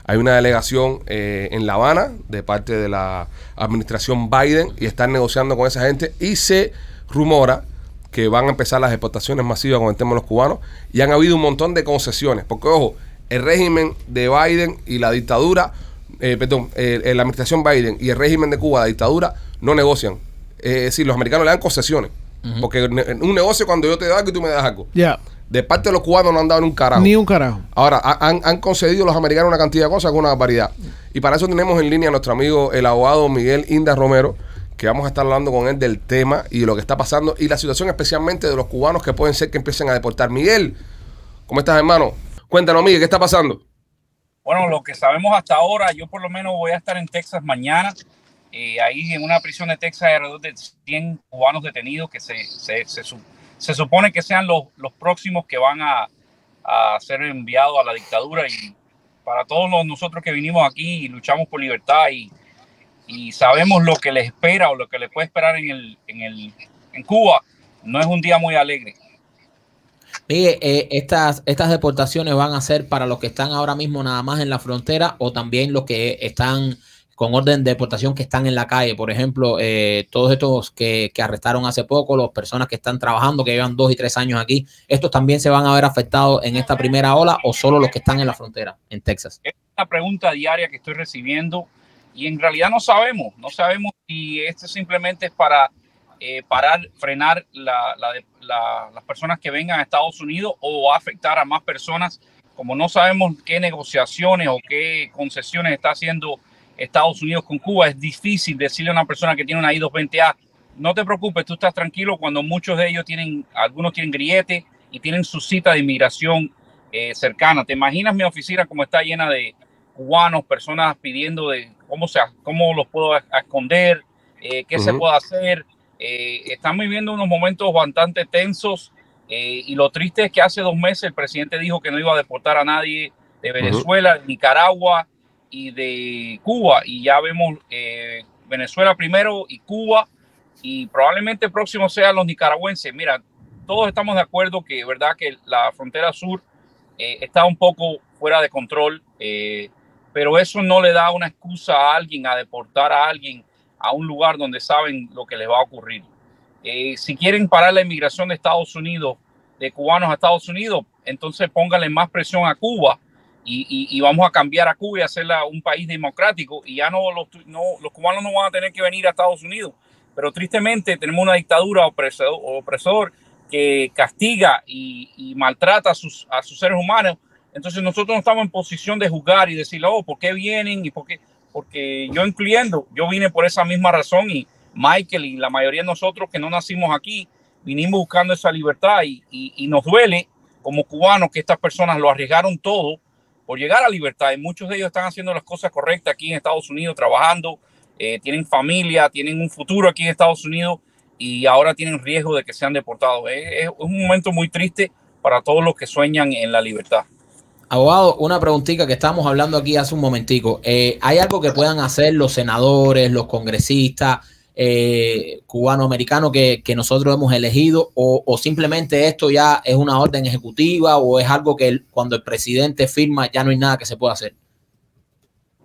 Hay una delegación eh, en La Habana de parte de la administración Biden y están negociando con esa gente y se rumora que van a empezar las exportaciones masivas con el tema de los cubanos y han habido un montón de concesiones. Porque, ojo, el régimen de Biden y la dictadura, eh, perdón, eh, la administración Biden y el régimen de Cuba, la dictadura, no negocian. Eh, es decir, los americanos le dan concesiones. Porque ne- un negocio cuando yo te doy algo y tú me das algo. Ya. De parte de los cubanos no han dado ni un carajo. Ni un carajo. Ahora, ha- han, han concedido los americanos una cantidad de cosas con una barbaridad. Y para eso tenemos en línea a nuestro amigo, el abogado Miguel Inda Romero, que vamos a estar hablando con él del tema y de lo que está pasando y la situación especialmente de los cubanos que pueden ser que empiecen a deportar. Miguel, ¿cómo estás, hermano? Cuéntanos, Miguel, ¿qué está pasando? Bueno, lo que sabemos hasta ahora, yo por lo menos voy a estar en Texas mañana. Eh, ahí en una prisión de Texas hay alrededor de 100 cubanos detenidos que se, se, se, se supone que sean los, los próximos que van a, a ser enviados a la dictadura. Y para todos los- nosotros que vinimos aquí y luchamos por libertad y, y sabemos lo que les espera o lo que les puede esperar en, el, en, el, en Cuba, no es un día muy alegre. Miguel, eh, estas, estas deportaciones van a ser para los que están ahora mismo nada más en la frontera o también los que están con orden de deportación que están en la calle. Por ejemplo, eh, todos estos que, que arrestaron hace poco, las personas que están trabajando, que llevan dos y tres años aquí, ¿estos también se van a ver afectados en esta primera ola o solo los que están en la frontera, en Texas? es una pregunta diaria que estoy recibiendo y en realidad no sabemos, no sabemos si esto simplemente es para eh, parar, frenar la- las personas que vengan a Estados Unidos o afectar a más personas. Como no sabemos qué negociaciones o qué concesiones está haciendo Estados Unidos con Cuba, es difícil decirle a una persona que tiene una I-220A, no te preocupes, tú estás tranquilo cuando muchos de ellos tienen, algunos tienen grillete y tienen su cita de inmigración eh, cercana. ¿Te imaginas mi oficina como está llena de cubanos, personas pidiendo de cómo, se, cómo los puedo a- a esconder, eh, qué se Ujú. puede hacer? Eh, están viviendo unos momentos bastante tensos eh, y lo triste es que hace dos meses el presidente dijo que no iba a deportar a nadie de Venezuela, de Nicaragua y de Cuba y ya vemos eh, Venezuela primero y Cuba y probablemente el próximo sean los nicaragüenses. Mira, todos estamos de acuerdo que verdad que la frontera sur eh, está un poco fuera de control, eh, pero eso no le da una excusa a alguien a deportar a alguien a un lugar donde saben lo que les va a ocurrir. Eh, si quieren parar la inmigración de Estados Unidos, de cubanos a Estados Unidos, entonces pónganle más presión a Cuba y, y- vamos a cambiar a Cuba y hacerla un país democrático y ya no los, no los cubanos no van a tener que venir a Estados Unidos. Pero tristemente tenemos una dictadura opresor, opresor que castiga y, maltrata sus, a sus seres humanos. Entonces nosotros no estamos en posición de juzgar y decirle, oh, ¿por qué vienen? y por? Porque yo incluyendo, yo vine por esa misma razón y Michael y la mayoría de nosotros que no nacimos aquí, vinimos buscando esa libertad y, nos duele como cubanos que estas personas lo arriesgaron todo por llegar a libertad y muchos de ellos están haciendo las cosas correctas aquí en Estados Unidos, trabajando, eh, tienen familia, tienen un futuro aquí en Estados Unidos y ahora tienen riesgo de que sean deportados. Es un momento muy triste para todos los que sueñan en la libertad. Abogado, una preguntita que estábamos hablando aquí hace un momentico. Eh, ¿Hay algo que puedan hacer los senadores, los congresistas, eh, cubano-americano que, nosotros hemos elegido o, o simplemente esto ya es una orden ejecutiva o es algo que cuando el presidente firma ya no hay nada que se pueda hacer?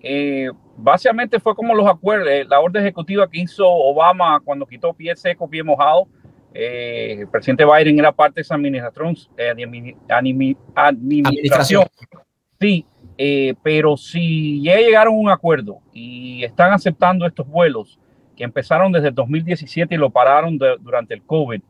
Eh, básicamente fue como los acuerdos, eh, la orden ejecutiva que hizo Obama cuando quitó pie seco, pie mojado. Eh, el presidente Biden era parte de esa administración. eh, administración. Sí, eh, pero si ya llegaron a un acuerdo y están aceptando estos vuelos que empezaron desde el 2017 y lo pararon de- durante el COVID,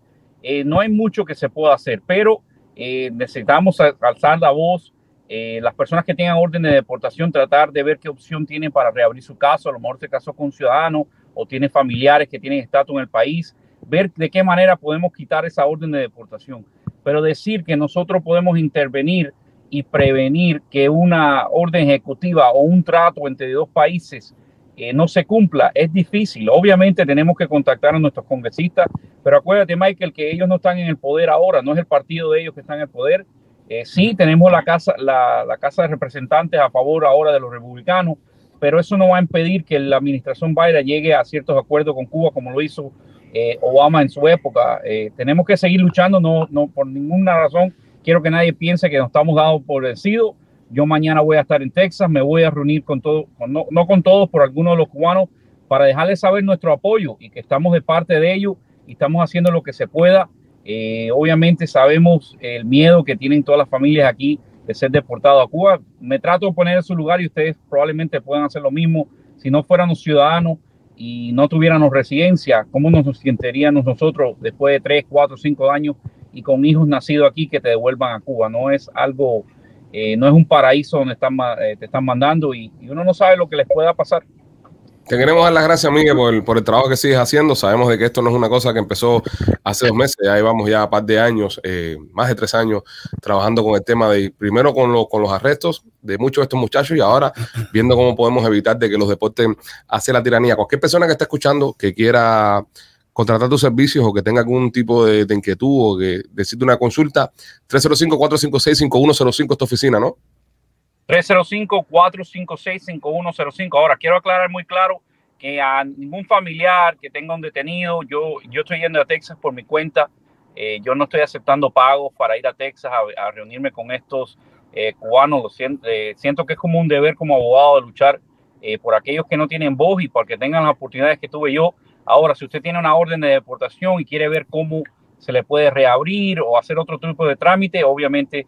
eh, no hay mucho que se pueda hacer, pero eh, necesitamos alzar la voz. eh, las personas que tengan orden de deportación, tratar de ver qué opción tienen para reabrir su caso. A lo mejor se casó con un ciudadano o tiene familiares que tienen estatus en el país. Ver de qué manera podemos quitar esa orden de deportación. Pero decir que nosotros podemos intervenir y prevenir que una orden ejecutiva o un trato entre dos países eh, no se cumpla es difícil. Obviamente tenemos que contactar a nuestros congresistas, pero acuérdate, Michael, que ellos no están en el poder ahora, no es el partido de ellos que está en el poder. Eh, sí, tenemos la casa, la, la Casa de Representantes a favor ahora de los republicanos, pero eso no va a impedir que la administración Biden llegue a ciertos acuerdos con Cuba como lo hizo eh, Obama en su época. Eh, tenemos que seguir luchando, no, no por ninguna razón quiero que nadie piense que nos estamos dando por vencido. Yo mañana voy a estar en Texas, me voy a reunir con todos, no, no con todos, por algunos de los cubanos, para dejarles saber nuestro apoyo y que estamos de parte de ellos y estamos haciendo lo que se pueda. Eh, obviamente sabemos el miedo que tienen todas las familias aquí de ser deportados a Cuba. Me trato de poner en su lugar y ustedes probablemente puedan hacer lo mismo. Si no fuéramos ciudadanos y no tuviéramos residencia, ¿cómo nos sentiríamos nosotros después de 3, 4, 5 años y con hijos nacidos aquí que te devuelvan a Cuba? No es algo, eh, no es un paraíso donde están, eh, te están mandando y, y uno no sabe lo que les pueda pasar. Te queremos dar las gracias, Miguel, por por el trabajo que sigues haciendo. Sabemos de que esto no es una cosa que empezó hace dos meses, ya llevamos ya un par de años, eh, más de tres años, trabajando con el tema de, primero con, lo- con los arrestos de muchos de estos muchachos y ahora viendo cómo podemos evitar de que los deporten hacia la tiranía. Cualquier persona que esté escuchando que quiera contratar tus servicios o que tenga algún tipo de, inquietud o que necesite una consulta, 305-456-5105 esta oficina, ¿no? 305-456-5105. Ahora, quiero aclarar muy claro que a ningún familiar que tenga un detenido, yo, yo estoy yendo a Texas por mi cuenta. Eh, yo no estoy aceptando pagos para ir a Texas a, reunirme con estos eh, cubanos. Eh, siento que es como un deber como abogado de luchar por aquellos que no tienen voz y porque tengan las oportunidades que tuve yo. Ahora, si usted tiene una orden de deportación y quiere ver cómo se le puede reabrir o hacer otro tipo de trámite, obviamente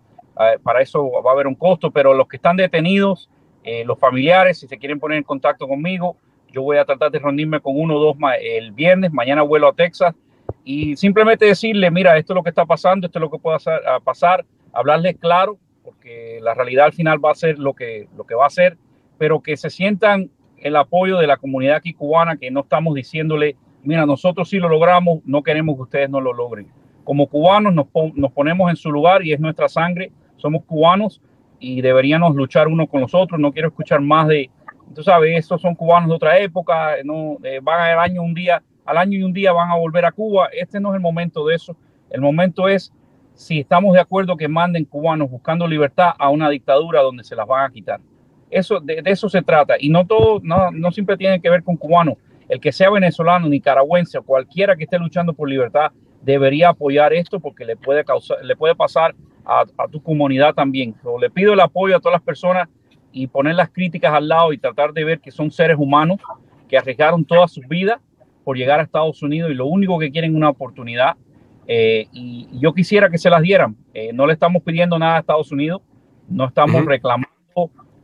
para eso va a haber un costo, pero los que están detenidos, eh, los familiares, si se quieren poner en contacto conmigo, yo voy a tratar de reunirme con uno o dos el viernes, mañana vuelo a Texas y simplemente decirle, mira, esto es lo que está pasando, esto es lo que puede hacer- a pasar, hablarles claro, porque la realidad al final va a ser lo que, lo que va a ser, pero que se sientan el apoyo de la comunidad aquí cubana, que no estamos diciéndole, mira, nosotros sí lo logramos, no queremos que ustedes no lo logren. Como cubanos nos ponemos en su lugar y es nuestra sangre, somos cubanos y deberíamos luchar uno con los otros. No quiero escuchar más de, tú sabes, estos son cubanos de otra época, no eh, van al año un día, al año y un día van a volver a Cuba. Este no es el momento de eso. El momento es si estamos de acuerdo que manden cubanos buscando libertad a una dictadura donde se las van a quitar. Eso, de, de eso se trata. Y no todo, no, no siempre tiene que ver con cubanos. El que sea venezolano, nicaragüense o cualquiera que esté luchando por libertad debería apoyar esto porque le puede causar, le puede pasar a, a tu comunidad también. So, le pido el apoyo a todas las personas y poner las críticas al lado y tratar de ver que son seres humanos que arriesgaron toda su vida por llegar a Estados Unidos y lo único que quieren es una oportunidad. Eh, y, yo quisiera que se las dieran. Eh, no le estamos pidiendo nada a Estados Unidos, no estamos reclamando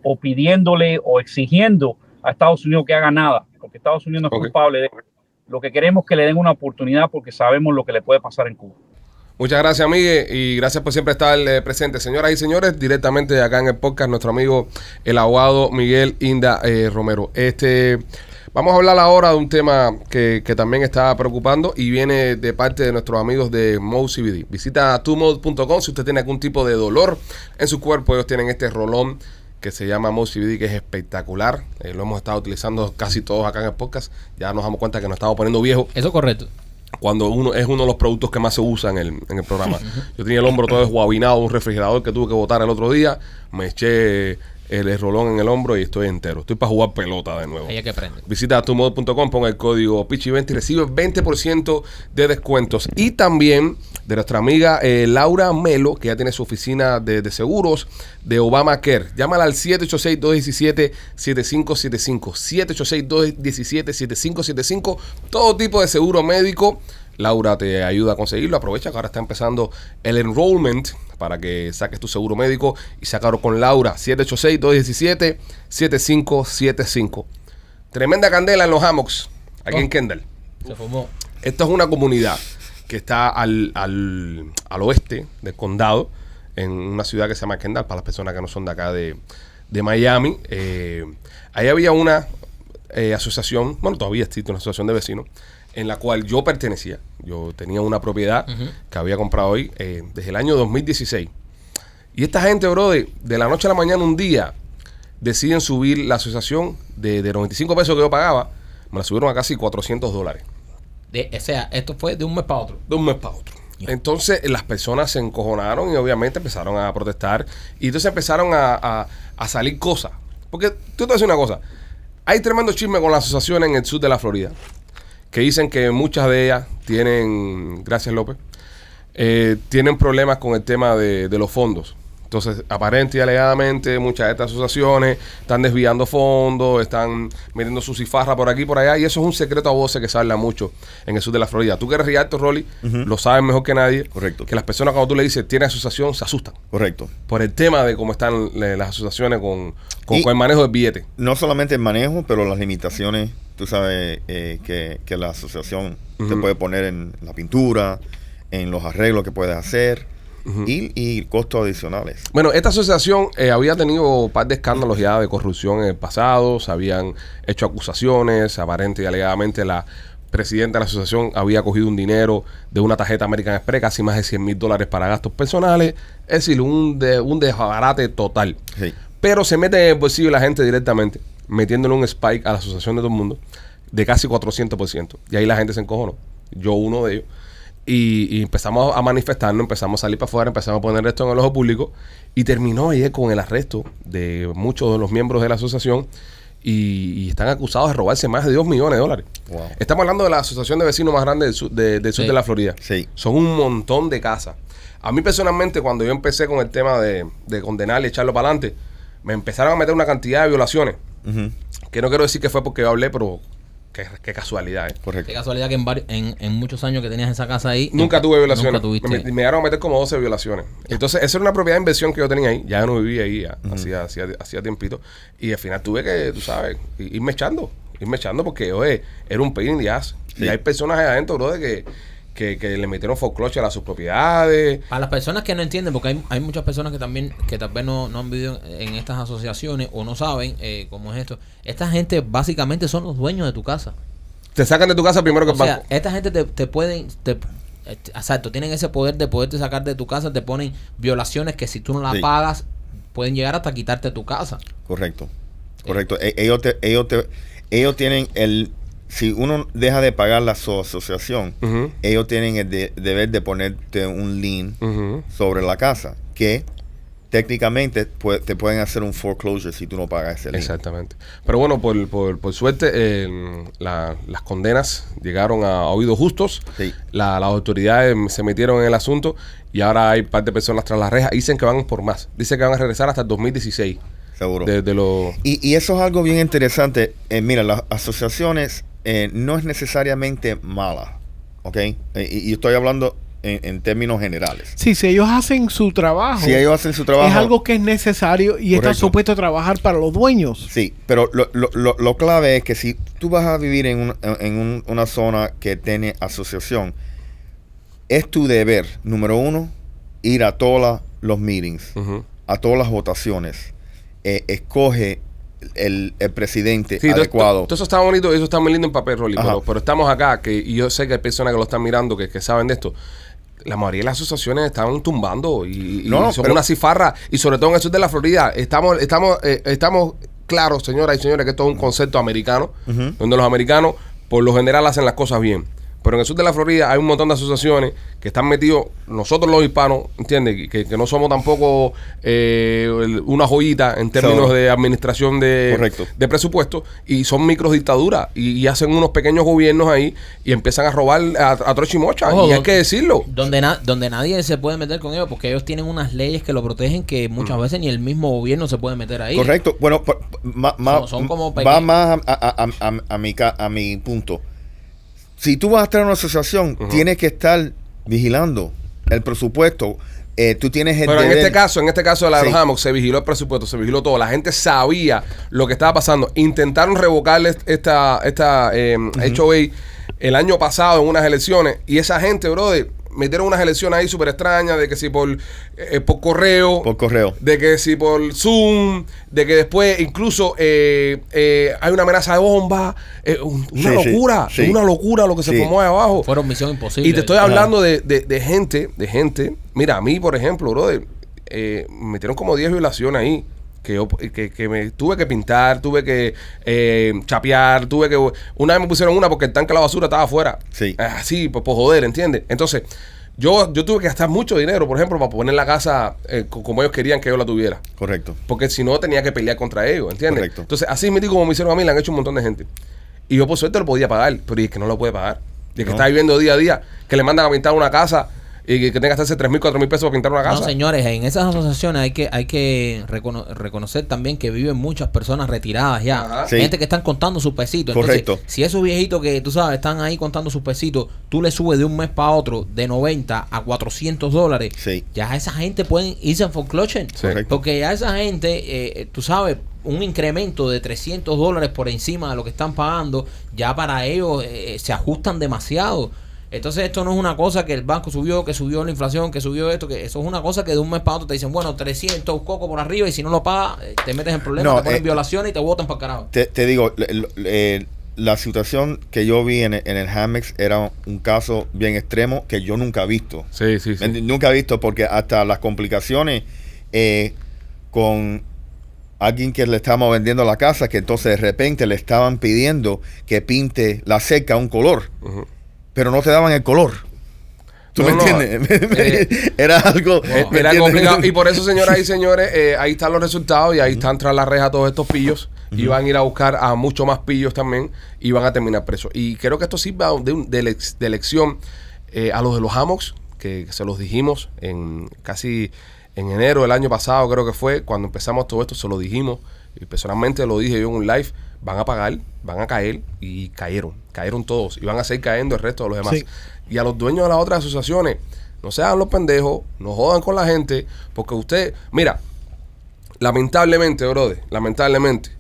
o pidiéndole o exigiendo a Estados Unidos que haga nada, porque Estados Unidos no es culpable de Lo que queremos es que le den una oportunidad porque sabemos lo que le puede pasar en Cuba. Muchas gracias, Miguel, y gracias por siempre estar eh, presente. Señoras y señores, directamente acá en el podcast, nuestro amigo, el abogado Miguel Inda eh, Romero. Este, vamos a hablar ahora de un tema que, que también está preocupando y viene de parte de nuestros amigos de Mo CBD. Visita tumod.com si usted tiene algún tipo de dolor en su cuerpo. Ellos tienen este rolón que se llama Mo CBD, que es espectacular. Eh, lo hemos estado utilizando casi todos acá en el podcast. Ya nos damos cuenta que nos estamos poniendo viejos Eso es correcto. Cuando uno es uno de los productos que más se usan en el, en el programa. [LAUGHS] Yo tenía el hombro todo desguabinado de un refrigerador que tuve que botar el otro día. Me eché el, rolón en el hombro y estoy entero. Estoy para jugar pelota de nuevo. Ahí es que prende. Visita tumodo.com, pon el código Pichi20 y recibe 20% de descuentos. Y también de nuestra amiga eh, Laura Melo, que ya tiene su oficina de, de seguros de Obamacare. Llámala al 786-217-7575. 786-217-7575. Todo tipo de seguro médico. Laura te ayuda a conseguirlo. Aprovecha que ahora está empezando el enrollment para que saques tu seguro médico y sácalo con Laura. 786-217-7575. Tremenda candela en los hammocks, aquí en Kendall. Se formó. Esto es una comunidad que está al, al, al oeste del condado, en una ciudad que se llama Kendall, para las personas que no son de acá de, de Miami. Eh, ahí había una eh, asociación, bueno, todavía existe una asociación de vecinos, en la cual yo pertenecía. Yo tenía una propiedad que había comprado hoy eh, desde el año 2016. Y esta gente, bro, de, de la noche a la mañana, un día, deciden subir la asociación de, de 95 pesos que yo pagaba, me la subieron a casi 400 dólares De- o sea, esto fue de un mes para otro. de un mes para otro. Entonces las personas se encojonaron y obviamente empezaron a protestar y entonces empezaron a, a- a salir cosas. Porque tú te voy a decir una cosa, hay tremendo chisme con las asociaciones en el sur de la Florida que dicen que muchas de ellas tienen, gracias López, eh, tienen problemas con el tema de, de los fondos. Entonces, aparente y alegadamente, muchas de estas asociaciones están desviando fondos, están metiendo su cifarra por aquí y por allá, y eso es un secreto a voces que se habla mucho en el sur de la Florida. Tú que eres Rialto, Rolly, lo sabes mejor que nadie. Correcto. Que las personas cuando tú le dices, tiene asociación, se asustan. Correcto. Por el tema de cómo están las asociaciones con, con, con el manejo del billete. No solamente el manejo, pero las limitaciones, tú sabes, eh, que, que la asociación te puede poner en la pintura, en los arreglos que puedes hacer y, y costos adicionales. Bueno, esta asociación eh, había tenido un par de escándalos ya de corrupción en el pasado, se habían hecho acusaciones, aparente y alegadamente la presidenta de la asociación había cogido un dinero de una tarjeta American Express, casi más de 100 mil dólares para gastos personales, es decir, un, de, un desbarate total. Sí. Pero se mete en el bolsillo de la gente directamente, metiéndole un spike a la asociación de todo el mundo de casi 400%. Y ahí la gente se encojonó. Yo uno de ellos. Y, y empezamos a manifestarnos, empezamos a salir para afuera, empezamos a poner esto en el ojo público. Y terminó ayer con el arresto de muchos de los miembros de la asociación. Y, y están acusados de robarse más de 2 millones de dólares. Wow. Estamos hablando de la asociación de vecinos más grande del sur, de- del sur Sí. de la Florida. Sí. Son un montón de casas. A mí personalmente, cuando yo empecé con el tema de, de condenar y echarlo para adelante, me empezaron a meter una cantidad de violaciones. Que no quiero decir que fue porque yo hablé, pero qué, qué casualidad, ¿eh? Correcto. Qué casualidad que en, vari- en, en muchos años que tenías esa casa ahí. Nunca tuve violaciones. Nunca tuviste. Me, me llegaron a meter como 12 violaciones. Entonces, esa era una propiedad de inversión que yo tenía ahí. Ya no vivía ahí, ya, hacía, hacía, hacía tiempito. Y al final tuve que, tú sabes, irme echando. Irme echando porque, oye, era un pain in the ass. Y hay personas ahí adentro, bro, de que, que, que le metieron foreclosure a sus propiedades. Para las personas que no entienden, porque hay, hay muchas personas que también, que tal vez no, no han vivido en estas asociaciones o no saben eh, cómo es esto. Esta gente básicamente son los dueños de tu casa. Te sacan de tu casa primero que O el sea, banco. esta gente te, te pueden... Te, eh, exacto, tienen ese poder de poderte sacar de tu casa, te ponen violaciones que si tú no las Sí. pagas, pueden llegar hasta quitarte tu casa. Correcto. Correcto. E- ellos, te- ellos, te- ellos tienen el... Si uno deja de pagar la so- asociación, ellos tienen el de- deber de ponerte un lien sobre la casa, que técnicamente pu- te pueden hacer un foreclosure si tú no pagas ese lien. Exactamente. Pero bueno, por, por, por suerte, eh, la- las condenas llegaron a oídos justos. Sí. La- las autoridades se metieron en el asunto y ahora hay un par de personas tras las rejas. Dicen que van por más. Dicen que van a regresar hasta el 2016. Seguro. De, de lo, Y, y eso es algo bien interesante. Eh, mira, las asociaciones eh, no es necesariamente mala, ¿ok? Eh, y, y estoy hablando en, en términos generales. Sí, si ellos hacen su trabajo, Si ellos hacen su trabajo... es algo que es necesario y está supuesto a trabajar para los dueños. Sí, pero lo, lo, lo, lo clave es que si tú vas a vivir en, un- en un- una zona que tiene asociación, es tu deber, número uno, ir a todos los meetings, a todas las votaciones. Eh, escoge el, el presidente Sí, adecuado. todo eso está bonito eso está muy lindo en papel, Rolly. Pero, pero estamos acá, que y yo sé que hay personas que lo están mirando, que, que saben de esto. La mayoría de las asociaciones están tumbando y, y No, son pero- una cifarra. Y sobre todo en el sur de la Florida. Estamos, estamos, eh, estamos claros, señoras y señores, que esto es un concepto americano, donde los americanos, por lo general, hacen las cosas bien. Pero en el sur de la Florida hay un montón de asociaciones que están metidos, nosotros los hispanos, ¿entiendes? Que, que no somos tampoco eh, una joyita en términos So- de administración de, Correcto. de presupuesto y son microdictaduras y, y hacen unos pequeños gobiernos ahí y empiezan a robar a, a trocha y mocha. Ojo, y hay que decirlo. Donde, na- donde nadie se puede meter con ellos porque ellos tienen unas leyes que lo protegen que muchas veces ni el mismo gobierno se puede meter ahí. Correcto. Bueno, pa- ma- ma- Son- son como va más a, a- a- a- a mi, ca- a mi punto. Si tú vas a estar en una asociación, tienes que estar vigilando el presupuesto. Eh, tú tienes el Pero en este caso, en este caso de la de los Sí. Hammocks, se vigiló el presupuesto, se vigiló todo. La gente sabía lo que estaba pasando. Intentaron revocarle esta, esta eh, HOA el año pasado en unas elecciones. Y esa gente, brother, metieron unas elecciones ahí súper extrañas de que si por, eh, por correo, por correo. de que si por Zoom, de que después incluso eh, eh, hay una amenaza de bomba. eh, un- una Sí, locura, sí. una locura lo que se Sí. formó ahí abajo. Fueron misión imposible. Y te estoy hablando de, de- de gente, de gente. Mira, a mí, por ejemplo, brother, eh, me metieron como 10 violaciones ahí. Que, yo, que, que me tuve que pintar, tuve que eh, chapear, tuve que... Una vez me pusieron una porque el tanque de la basura estaba afuera. Sí. Así, pues por joder, ¿entiendes? Entonces, yo, yo tuve que gastar mucho dinero, por ejemplo, para poner la casa eh, co- como ellos querían que yo la tuviera. Correcto. Porque si no, tenía que pelear contra ellos, ¿entiendes? Correcto. Entonces, así mismo como me hicieron a mí, le han hecho un montón de gente. Y yo, por suerte, lo podía pagar, pero es que no lo puede pagar. Y es que No. está viviendo día a día, que le mandan a pintar una casa y que, que tenga que gastarse 3 mil, 4 mil pesos para pintar una casa. No, señores, en esas asociaciones hay que hay que recono- reconocer también que viven muchas personas retiradas ya. Ajá. Sí. Gente que están contando sus pesitos. Entonces, Correcto. si esos viejitos que tú sabes están ahí contando sus pesitos, tú le subes de un mes para otro de 90 a 400 dólares. Sí. Ya esa gente pueden irse en foreclosure. Sí. Correcto. Porque ya esa gente, eh, eh, tú sabes, un incremento de 300 dólares por encima de lo que están pagando, ya para ellos eh, se ajustan demasiado. Entonces esto no es una cosa que el banco subió, que subió la inflación, que subió esto, que eso es una cosa que de un mes para otro te dicen, bueno, 300 coco por arriba y si no lo pagas eh, te metes en problemas, No, te ponen eh, violaciones y te botan para el carajo. Te, te digo, eh, la situación que yo vi en, el- en el Hamex era un caso bien extremo que yo nunca he visto. Sí, sí, sí. ¿Me enti- Nunca he visto porque hasta las complicaciones eh, con alguien que le estábamos vendiendo la casa, que entonces de repente le estaban pidiendo que pinte la cerca un color, Ujú. Pero no te daban el color. ¿Tú No, me no, entiendes? eh, [LAUGHS] Era algo... Eh, ¿me Era complicado. Y por eso, [LAUGHS] señoras y señores, eh, ahí están los resultados y ahí están tras la reja todos estos pillos. Y van a ir a buscar a mucho más pillos también y van a terminar presos. Y creo que esto sirva de, de, de lección eh, a los de los Hammocks, que se los dijimos en casi en enero del año pasado, creo que fue, cuando empezamos todo esto, se lo dijimos. Y personalmente lo dije yo en un live. Van a pagar, van a caer y cayeron. Cayeron todos y van a seguir cayendo el resto de los demás. Sí. Y a los dueños de las otras asociaciones, no sean los pendejos, no jodan con la gente, porque usted, mira, lamentablemente, brother, lamentablemente,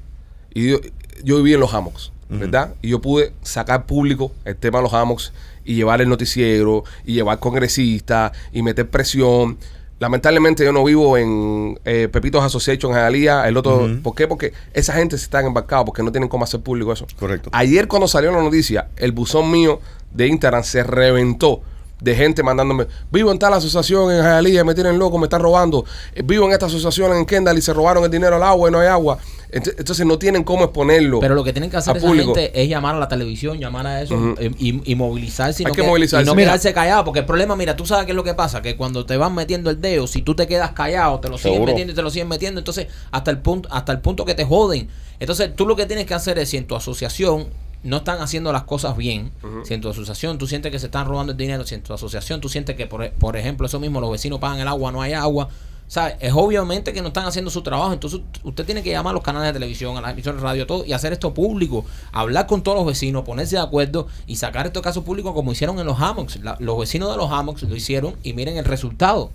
y yo, yo viví en los hammocks, ¿verdad? Y yo pude sacar público el tema de los hammocks y llevar el noticiero y llevar congresistas y meter presión. Lamentablemente yo no vivo en eh, Pepitos Association en Jalía, el otro, ¿por qué? Porque esa gente se está embarcado porque no tienen cómo hacer público eso. Correcto. Ayer cuando salió la noticia, el buzón mío de Instagram se reventó de gente mandándome, vivo en tal asociación en Hialeah, me tienen loco, me están robando, Eh, vivo en esta asociación en Kendall y se robaron el dinero al agua y no hay agua. Ent- Entonces no tienen cómo exponerlo. Pero lo que tienen que hacer esa gente es llamar a la televisión, llamar a eso eh, y, y movilizarse. y Hay no que que- movilizarse. Y no Mira. quedarse callado. Porque el problema, mira, tú sabes qué es lo que pasa. Que cuando te van metiendo el dedo, si tú te quedas callado, te lo siguen metiendo y te lo siguen metiendo. Entonces, hasta el punto hasta el punto que te joden. Entonces, tú lo que tienes que hacer es, si en tu asociación no están haciendo las cosas bien, si en tu asociación tú sientes que se están robando el dinero, si en tu asociación tú sientes que, por, e- por ejemplo, eso mismo, los vecinos pagan el agua, no hay agua, ¿sabes? Es obviamente que no están haciendo su trabajo, entonces usted tiene que llamar a los canales de televisión, a las emisoras de radio, todo, y hacer esto público, hablar con todos los vecinos, ponerse de acuerdo y sacar estos casos públicos como hicieron en los hammocks. La- los vecinos de los hammocks lo hicieron y miren el resultado.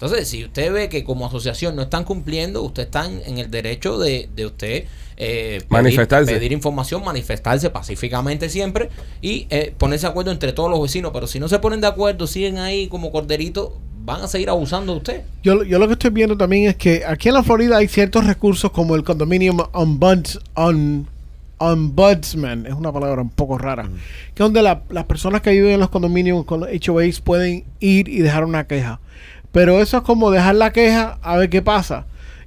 Entonces, si usted ve que como asociación no están cumpliendo, usted está en, el derecho de, de usted eh, pedir- Manifestarse. pedir información, manifestarse pacíficamente siempre y eh, ponerse de acuerdo entre todos los vecinos. Pero si no se ponen de acuerdo, siguen ahí como corderitos, van a seguir abusando de usted. Yo, yo lo que estoy viendo también es que aquí en la Florida hay ciertos recursos como el condominium ombuds, on, ombudsman, es una palabra un poco rara, que es donde la- las personas que viven en los condominios con los HOAs pueden ir y dejar una queja. Pero eso es como dejar la queja a ver qué pasa.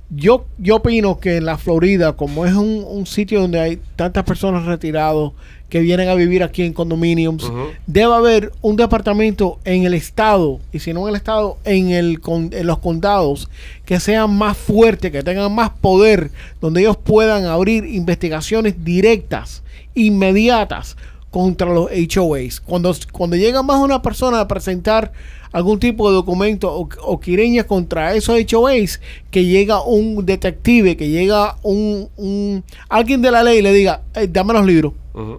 Yo, yo opino que en la Florida, como es un, un sitio donde hay tantas personas retirados que vienen a vivir aquí en condominiums. Debe haber un departamento en el estado, y si no en el estado, en, el, con- en los condados, que sean más fuertes, que tengan más poder, donde ellos puedan abrir investigaciones directas, inmediatas, contra los HOAs. Cuando, cuando llega más una persona a presentar algún tipo de documento o, o querellas contra esos HOAs, que llega un detective, que llega un, un- alguien de la ley y le diga, "Eh, dame los libros,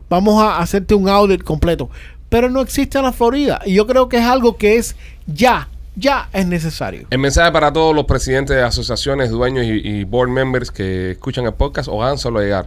vamos a hacerte un audit completo. Pero no existe en la Florida. Y yo creo que es algo que es ya, ya es necesario. El mensaje para todos los presidentes de asociaciones, dueños y, y board members que escuchan el podcast o hagan solo llegar.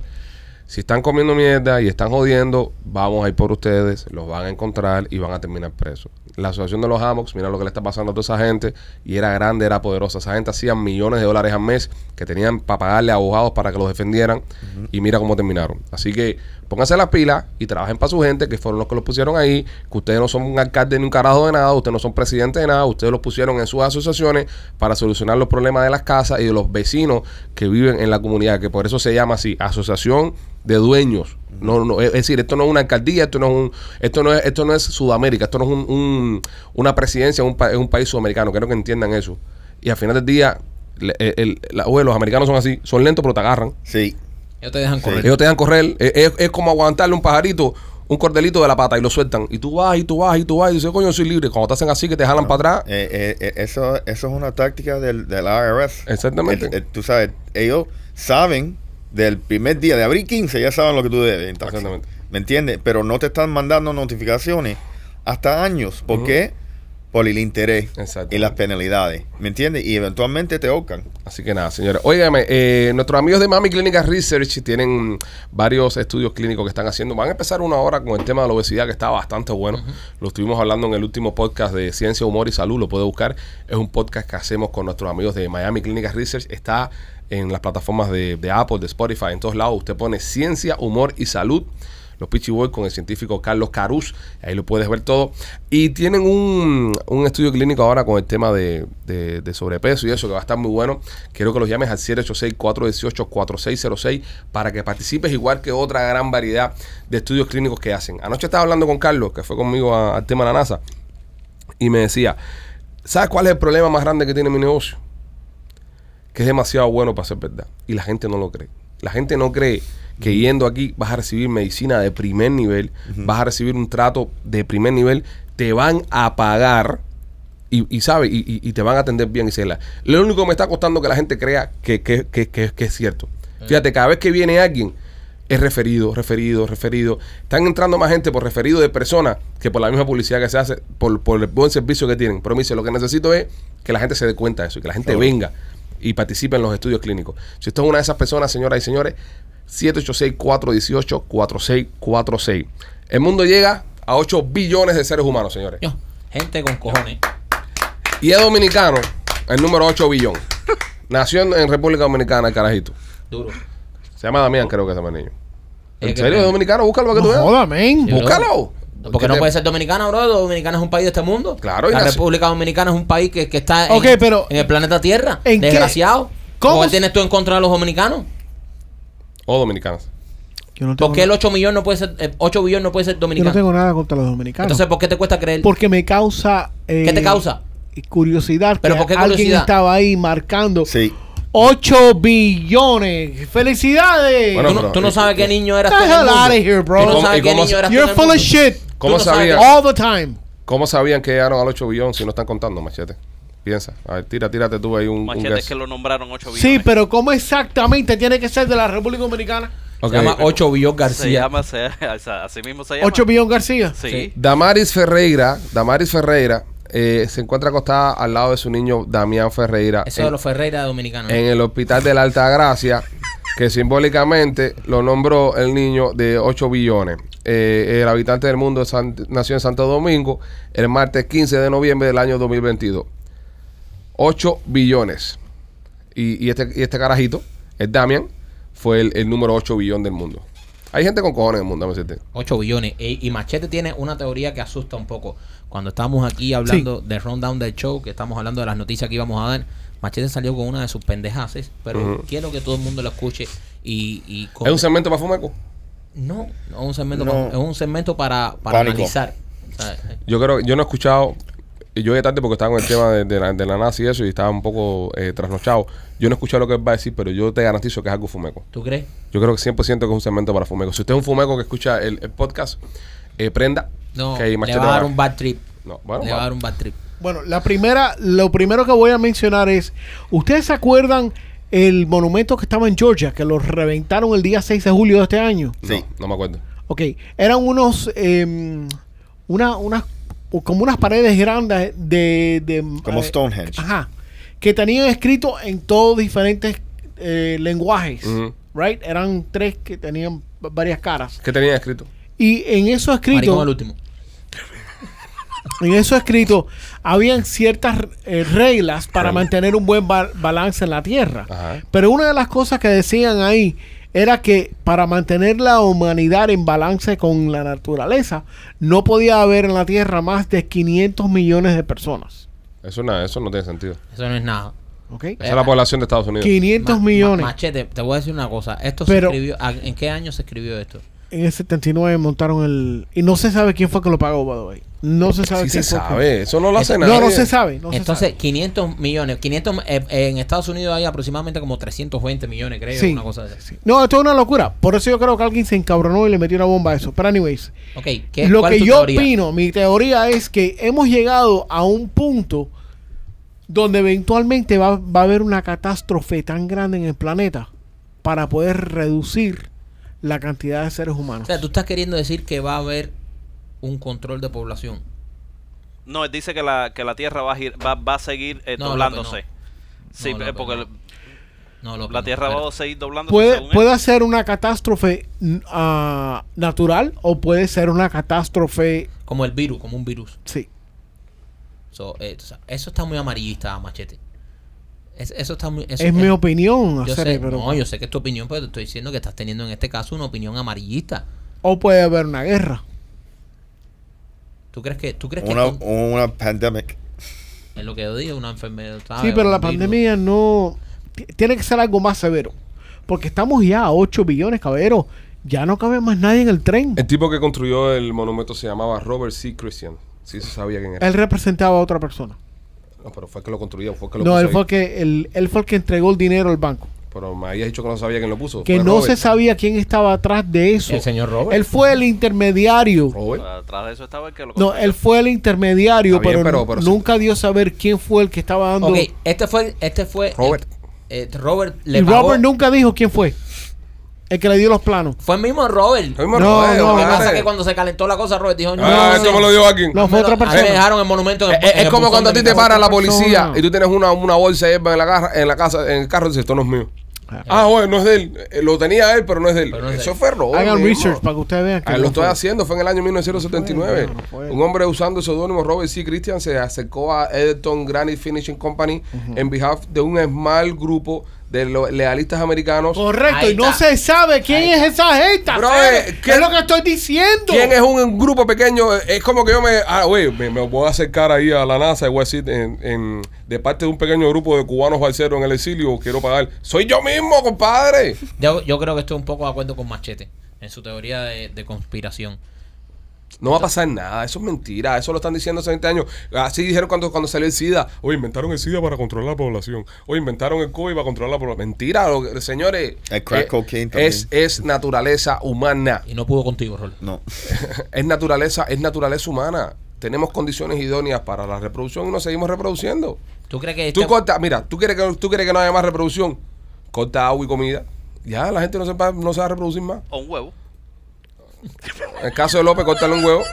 Si están comiendo mierda y están jodiendo, vamos a ir por ustedes, los van a encontrar y van a terminar presos. La asociación de los Hammocks, mira lo que le está pasando a toda esa gente, y era grande, era poderosa. Esa gente hacía millones de dólares al mes que tenían para pagarle a abogados para que los defendieran, y mira cómo terminaron. Así que pónganse las pilas y trabajen para su gente, que fueron los que los pusieron ahí, que ustedes no son un alcalde ni un carajo de nada, ustedes no son presidente de nada, ustedes los pusieron en sus asociaciones para solucionar los problemas de las casas y de los vecinos que viven en la comunidad, que por eso se llama así, asociación de dueños. No, no, es decir, esto no es una alcaldía, esto no es un, esto no es, esto no es Sudamérica, esto no es un, un- una presidencia, un, pa- es un país sudamericano, quiero que entiendan eso. Y al final del día, le- el- el- la- oye, los americanos son así, son lentos pero te agarran. Sí. Ellos te dejan correr. Ellos te dejan correr. Es, es- como aguantarle un pajarito, un cordelito de la pata y lo sueltan. Y tú vas, y tú vas, y tú vas, y dices, coño, soy libre. Cuando te hacen así, que te jalan para atrás. Eh, eh, eh, eso, eso es una táctica del, del IRS. Exactamente. El- el- tú sabes, ellos saben del primer día de abril 15, ya saben lo que tú debes. Exactamente. ¿Me entiendes? Pero no te están mandando notificaciones hasta años. ¿Por qué? Por el interés y las penalidades. ¿Me entiendes? Y eventualmente te ahorcan. Así que nada, señores. Óigame, eh, nuestros amigos de Mami Clínica Research tienen varios estudios clínicos que están haciendo. Van a empezar una hora con el tema de la obesidad, que está bastante bueno. Lo estuvimos hablando en el último podcast de Ciencia, Humor y Salud. Lo puede buscar. Es un podcast que hacemos con nuestros amigos de Miami Clínica Research. Está en las plataformas de, de Apple, de Spotify, en todos lados. Usted pone Ciencia, Humor y Salud. Los Pitchy Boys con el científico Carlos Carus. Ahí lo puedes ver todo. Y tienen un, un estudio clínico ahora con el tema de, de- de sobrepeso y eso, que va a estar muy bueno. Quiero que los llames al 786-418-4606 para que participes igual que otra gran variedad de estudios clínicos que hacen. Anoche estaba hablando con Carlos, que fue conmigo al tema de la NASA, y me decía, ¿sabes cuál es el problema más grande que tiene mi negocio? que es demasiado bueno para ser verdad. Y la gente no lo cree. La gente no cree que yendo aquí vas a recibir medicina de primer nivel, vas a recibir un trato de primer nivel, te van a pagar y, y sabe, y, te van a atender bien y se la- Lo único que me está costando que la gente crea que, que- que- que- que es cierto. Fíjate, cada vez que viene alguien, es referido, referido, referido. Están entrando más gente por referido de personas que por la misma publicidad que se hace, por, por el buen servicio que tienen. Pero me dice, lo que necesito es que la gente se dé cuenta de eso y que la gente venga y participe en los estudios clínicos. Si usted es una de esas personas, señoras y señores, 786-418-4646. El mundo llega a 8 billones de seres humanos, señores. Yo, gente con cojones. Y es dominicano, el número 8 billón. [LAUGHS] Nació en, República Dominicana, el carajito. Duro. Se llama Damián, creo que se llama el niño. ¿En serio es dominicano? Búscalo para que No tú veas. joda, Búscalo. Porque no puede ser dominicana, bro. Dominicana es un país de este mundo. Claro, y La República Dominicana es un país que, que está Ok, en, pero- en el planeta Tierra. ¿En qué? Desgraciado. ¿Cómo ¿Qué tienes tú en contra de los dominicanos? O dominicanos. Yo no ¿Por qué el 8 millones no puede ser, eh, 8 billones no puede ser yo no dominicano? tengo nada contra los dominicanos. Entonces, ¿por qué te cuesta creer? porque me causa... eh, ¿Qué te causa? Curiosidad. ¿Pero que por qué alguien curiosidad? estaba ahí marcando Sí. 8 billones. ¡Felicidades! Bueno, tú, no, pero- tú no sabes qué niño eras the hell out of here, bro. Tú ¿Y no cómo- sabes qué niño eras tú You're full of shit. ¿Cómo Tú no sabes sabía? que- All the time. ¿Cómo sabían que llegaron al 8 billón si no están contando, machete? Piensa. A ver, tira, tírate tú ahí un, Machete es que lo nombraron 8 billones. Sí, pero ¿cómo exactamente tiene que ser de la República Dominicana? Ok. Se llama 8 billón Se García. llama, se, [LAUGHS] así mismo se llama. 8 billones García. Sí. Sí. Damaris Ferreira, Damaris Ferreira eh, se encuentra acostada al lado de su niño Damián Ferreira Eso en, de los Ferreira dominicanos. en el hospital de la Alta Gracia, que simbólicamente lo nombró el niño de 8 billones. Eh, el habitante del mundo San- nació en Santo Domingo el martes 15 de noviembre del año 2022. 8 billones. Y, y este, y este carajito, el Damian, fue el, el número 8 billón del mundo. Hay gente con cojones en el mundo, decirte. 8 billones. E- y Machete tiene una teoría que asusta un poco. Cuando estamos aquí hablando del rundown del show, que estamos hablando de las noticias que íbamos a dar, Machete salió con una de sus pendejaces, pero Ujú. quiero que todo el mundo lo escuche y... y con- ¿Es un segmento para Fumeco? No, no es un segmento, No. pa- es un segmento para, para Pánico. analizar. ¿sabes? Yo creo, yo no he escuchado, y yo llegué tarde porque estaba con el tema de, de la, de la NASA y eso, y estaba un poco eh, trasnochado. Yo no he escuchado lo que él va a decir, pero yo te garantizo que es algo fumeco. ¿Tú crees? Yo creo que 100% que es un segmento para fumeco. Si usted es un fumeco que escucha el, el podcast, eh, prenda. No, que hay le va a dar un bad trip. No, bueno, le va a dar un bad trip. Bueno, la primera, lo primero que voy a mencionar es, ¿ustedes se acuerdan el monumento que estaba en Georgia, que lo reventaron el día 6 de julio de este año? Sí. no me acuerdo. Ok, eran unos, em, una, unas, como unas paredes grandes de... de Como eh, Stonehenge. Ajá, que tenían escrito en todos diferentes eh, lenguajes, right? Eran tres que tenían varias caras. ¿Qué tenía escrito? Y en eso Maricón escrito, el último. [LAUGHS] en eso escrito, habían ciertas eh, reglas para mantener un buen ba- balance en la Tierra. Ajá. Pero una de las cosas que decían ahí era que para mantener la humanidad en balance con la naturaleza, no podía haber en la Tierra más de 500 millones de personas. Eso, no, eso no tiene sentido. Eso no es nada. ¿Ok? Esa es la población de Estados Unidos. 500 Ma- ma- millones. machete, te voy a decir una cosa. Esto Pero- se escribió. ¿a- ¿En qué año se escribió esto? En el 79 montaron el... Y no se sabe quién fue que lo pagó, by the way. No se sabe Sí quién se fue que- sabe. Eso no lo hace nadie. No, no se sabe. No se Entonces, sabe. 500 millones. 500, eh, en Estados Unidos hay aproximadamente como 320 millones, creo. Sí. Una cosa de esa. Sí. No, esto es una locura. Por eso yo creo que alguien se encabronó y le metió una bomba a eso. Pero anyways, Ok, ¿qué, lo cuál que es tu yo teoría? opino, mi teoría es que hemos llegado a un punto donde eventualmente va, va a haber una catástrofe tan grande en el planeta para poder reducir la cantidad de seres O humanos. sea, tú estás queriendo decir que va a haber un control de población. No, él dice que la, que la Tierra va a, gir- va, va a seguir eh, No, doblándose. Sí, No, eh, porque el- la no, Tierra va a seguir doblándose. Puede, según él. puede ser una catástrofe ah, natural o puede ser una catástrofe... Como el virus, como un virus. Sí. So, eh, eso está muy amarillista, machete. Es- eso está muy. eso- es mi opinión, Yo hacer, sé, pero... no, yo sé que es tu opinión, pero te estoy diciendo que estás teniendo en este caso una opinión amarillista. O puede haber una guerra. ¿Tú crees que, tú crees que Una, con- una pandemic. es lo que yo digo, una enfermedad? ¿sabes? Sí, pero la virus. pandemia no... ti- Tiene que ser algo más severo. Porque estamos ya a 8 billones, caballero. Ya no cabe más nadie en el tren. El tipo que construyó el monumento se llamaba Robert C. Christian. Sí se sabía quién era. Él representaba a otra persona. No, pero fue el que lo construyó. Fue el que lo No, puso él fue, el que, él, él fue el que entregó el dinero al banco. Pero me habías dicho que no sabía quién lo puso. Que Fue no Robert. se sabía quién estaba atrás de eso. El señor Robert. Él fue el intermediario. Robert. Atrás de eso estaba el que lo No, él fue el intermediario, Está bien, pero, sí. nunca dio a saber quién fue el que estaba dando. Ok, este fue, este fue Robert. eh, eh, Robert le y pagó- Robert nunca dijo quién fue. El que le dio los planos. Fue el mismo Robert. Fue el mismo No, Robert, no, Lo que pasa es que cuando se calentó la cosa, Robert dijo, no, Ah, esto me lo dio aquí. No, fue otra persona. me dejaron el monumento en el, Eh, en Es, el como buzón cuando a de ti mi te casa. para la policía persona. y tú tienes una, una bolsa de hierba en la, caja, en la casa, en el carro y dices, esto no es mío. Ah, bueno, no es de él. Eh, Lo tenía él, pero no es de él. Pero no es de Eso él. fue Robert. Hagan mismo. research para que ustedes vean que Ah, no lo estoy fue. haciendo, fue en el año 1979. No fue, no fue. Un hombre usando el seudónimo Robert C. Christian se acercó a Edison Granite Finishing Company en behalf de un small grupo de los lealistas americanos. Correcto, y no se sabe quién Ahí es esa gente. Bro, ¿sabes? eh, ¿qué- es lo que estoy diciendo. ¿Quién es un grupo pequeño? Es como que yo me. Ah, güey, me, me voy a acercar ahí a la NASA y voy a decir, en, en- de parte de un pequeño grupo de cubanos balseros en el exilio, quiero pagar. Soy yo mismo, compadre. Yo, yo creo que estoy un poco de acuerdo con Machete en su teoría de, de conspiración. No va a pasar nada, eso es mentira, eso lo están diciendo hace 20 años. Así dijeron cuando, cuando salió el SIDA. Oye, inventaron el SIDA para controlar la población. Oye, inventaron el COVID para controlar la población. Mentira, lo señores. El crack eh, cocaine también. es, es naturaleza humana. Y no pudo contigo, Rol. No. [LAUGHS] Es naturaleza, es naturaleza humana. Tenemos condiciones idóneas para la reproducción y nos seguimos reproduciendo. ¿Tú crees que Tú este- corta, mira, tú quieres que tú quieres que no haya más reproducción, corta agua y comida. Ya la gente no se va, no se va a reproducir más. O un huevo. En el caso de López, cortarle un huevo.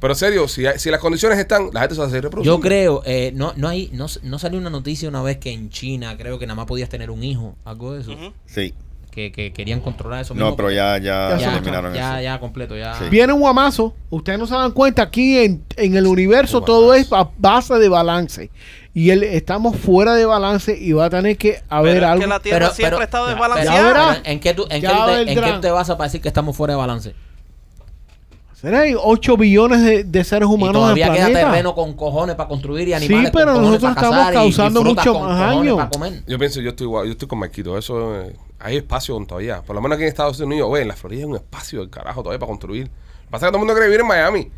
Pero en serio, si, hay- si las condiciones están, la gente se va a seguir reproduciendo. Yo creo, eh, no, no hay, no, no salió una noticia una vez que en China creo que nada más podías tener un hijo, algo de eso, Ujú. Sí. que, que querían controlar eso. No, mismo. pero ya, ya, Ya se eliminaron ya, eso. ya completo, ya. Sí. Viene un guamazo. Ustedes no se dan cuenta. Aquí en, en el universo Un todo es a base de balance. Y él, estamos fuera de balance y va a tener que haber Pero es algo. que la Tierra siempre ha estado ya, desbalanceada. Ya verá. pero ¿En qué tú, en Ya qué tú te, en qué te vas a decir que estamos fuera de balance? Será hay 8 billones de, de seres Y humanos en el todavía queda planeta. terreno con cojones para construir y animales pero con cojones nosotros para estamos cazar y- y causando frutas mucho con más cojones daño. para comer. Yo pienso, yo estoy igual, yo estoy con Marquito. Eso, eh, hay espacio todavía. Por lo menos aquí en Estados Unidos, güey, en la Florida hay un espacio del carajo todavía para construir. Lo que pasa es que todo el mundo quiere vivir en Miami.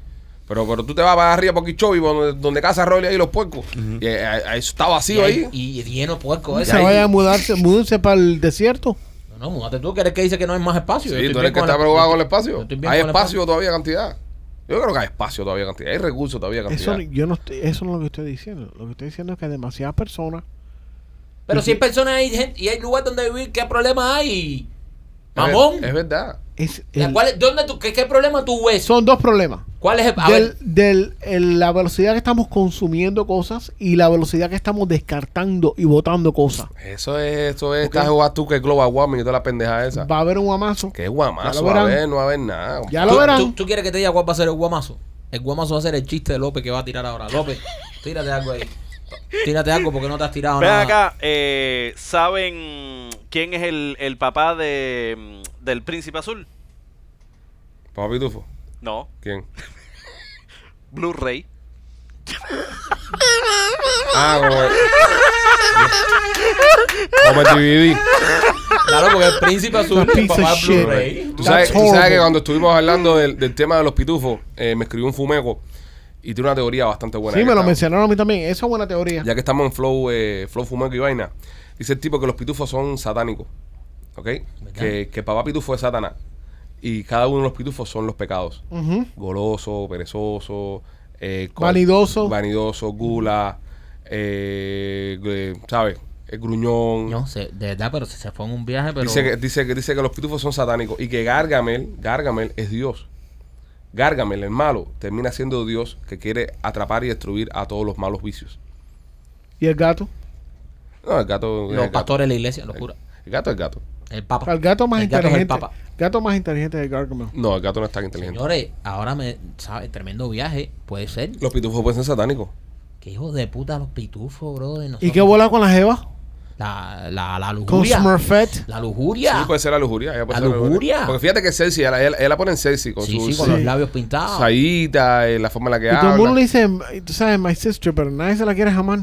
Pero, pero tú te vas para arriba por Kichobi, donde, donde casa Rolly ahí los puercos. Y eh, eh, eso está vacío ahí. Y, y lleno puerco. Se vaya a mudarse, múdense para el desierto. No, no, múdate tú, que eres que dice que no hay más espacio. Sí, tú eres que está el- preocupado con el espacio. Hay espacio todavía cantidad. Yo creo que hay espacio todavía cantidad. Hay recursos todavía cantidad. Eso, yo no estoy- eso no es lo que estoy diciendo. Lo que estoy diciendo es que hay demasiadas personas. Pero si hay personas hay gente, y hay lugar donde vivir, ¿qué problema hay? Mamón. Es verdad. Es el- ¿cuál es- dónde tú, qué, ¿Qué problema tú ves? son dos problemas. ¿Cuál es el.? A Del, ver, del- el- la velocidad que estamos consumiendo cosas y la velocidad que estamos descartando y botando cosas. Eso es, eso es, estás jugando tú que es global warming y toda la pendeja esa. Va a haber un amazo. Qué guamazo, lo va a verán. ver, no va a haber nada. Ya ¿tú, lo verán. tú- tú quieres que te diga cuál va a ser el guamazo? El guamazo va a ser el chiste de López que va a tirar ahora. López, tírate algo ahí. Tírate algo porque no te has tirado Ven nada. acá, eh, ¿saben quién es el, el papá de, del príncipe azul? Papá Pitufo. No, ¿Quién? [LAUGHS] Blu-ray. Ah, como el, como el DVD. Claro, porque el príncipe azul es el piece papá of de shit. Blu-ray. Tú sabes, That's tú sabes horrible. que cuando estuvimos hablando del, del tema de los pitufos, eh, me escribió un fumeco y tiene una teoría bastante buena. Sí, me lo estamos- mencionaron a mí también. Esa es buena teoría. Ya que estamos en flow, eh, flow fumeco y vaina, dice el tipo que los pitufos son satánicos. ¿Ok? Que, que papá pitufo es Satanás. Y cada uno de los pitufos son los pecados. Goloso, perezoso, eh, Vanidoso. Vanidoso, gula, eh, eh, ¿sabes? El gruñón. No sé, de verdad, pero si se fue en un viaje, pero. Dice, que, dice, que, dice que los pitufos son satánicos y que Gargamel, Gargamel es Dios. Gargamel, el malo, termina siendo Dios que quiere atrapar y destruir a todos los malos vicios. ¿Y el gato? No, el gato. el Los gato. pastores de la iglesia, los curas. El gato es gato. El papa. El gato más El gato es el inteligente. papa. gato más inteligente de Gargamel. No, el gato no es tan inteligente. Señores, ahora me. ¿Sabes? Tremendo viaje. Puede ser. Los pitufos pueden ser satánicos. Qué hijos de puta los pitufos, bro. de ¿Y qué bola con la jeva? La, la, la Con lujuria. Smurfette. La lujuria. Sí, puede ser la lujuria. ella puede La ser lujuria. Porque fíjate que Cersei, ella, ella- ella la pone en Cersei con sí, su sí, con los Sí. labios pintados. sayita, eh, la forma en la que Y todo el mundo habla. le dice, tú sabes, my sister, pero nadie se la quiere jamás.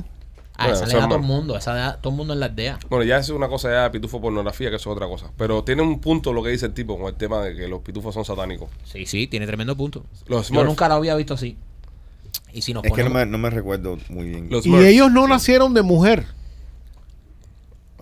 Ah, Bueno, esa le da a todo el mundo. Esa le da todo el mundo en la aldea. Bueno, ya es una cosa ya de pitufo pornografía, que eso es otra cosa. Pero tiene un punto lo que dice el tipo con el tema de que los pitufos son satánicos. Sí, sí, tiene tremendo punto. Los Yo nunca lo había visto así. Y si nos Es que no ponemos... me, no me recuerdo muy bien. Los Y ellos no nacieron de mujer.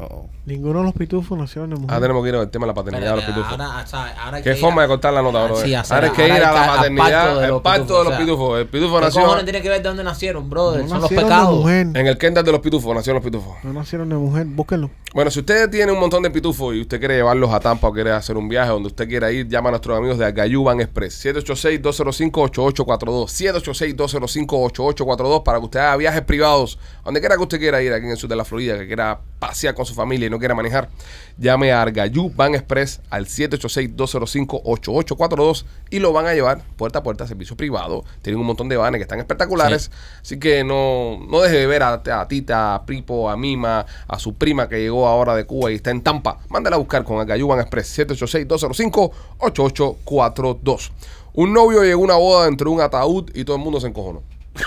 Uh oh. Ninguno de los pitufos nacieron de mujer. Ah, tenemos que ir al tema de la paternidad de los pitufos. ahora, ¿sabes? Ahora hay ¿Qué que ir forma a- de cortar la nota, bro? Sí, hacer- ahora hay que ahora ir hay a que- la al paternidad, parto de el los parto de los pitufos, o sea, pitufos. El pitufo ¿Qué nació cojones tiene que ver de dónde nacieron, brother? No Son los nacieron de pecados. mujer. en el Kendall de los pitufos, nacieron los pitufos. No nacieron de mujer. Búsquenlo. Bueno, si usted tiene un montón de pitufos y usted quiere llevarlos a Tampa o quiere hacer un viaje donde usted quiera ir, llama a nuestros amigos de Agayuban Express. 786-205-8842. 786-205-8842 para que usted haga viajes privados, donde quiera que usted quiera ir aquí en el sur de la Florida, que quiera pasear con su familia y no quiera manejar. Llame a Argayuban Express al 786-205-8842 y lo van a llevar puerta a puerta, servicio privado. Tienen un montón de vanes que están espectaculares. Así que no, no deje de ver a, a Tita, a Pripo, a Mima, a su prima que llegó ahora de Cuba y está en Tampa. Mándala a buscar con Agayuban Express 786-205-8842. Un novio llegó a una boda dentro de un ataúd y todo el mundo se encojonó. [LAUGHS]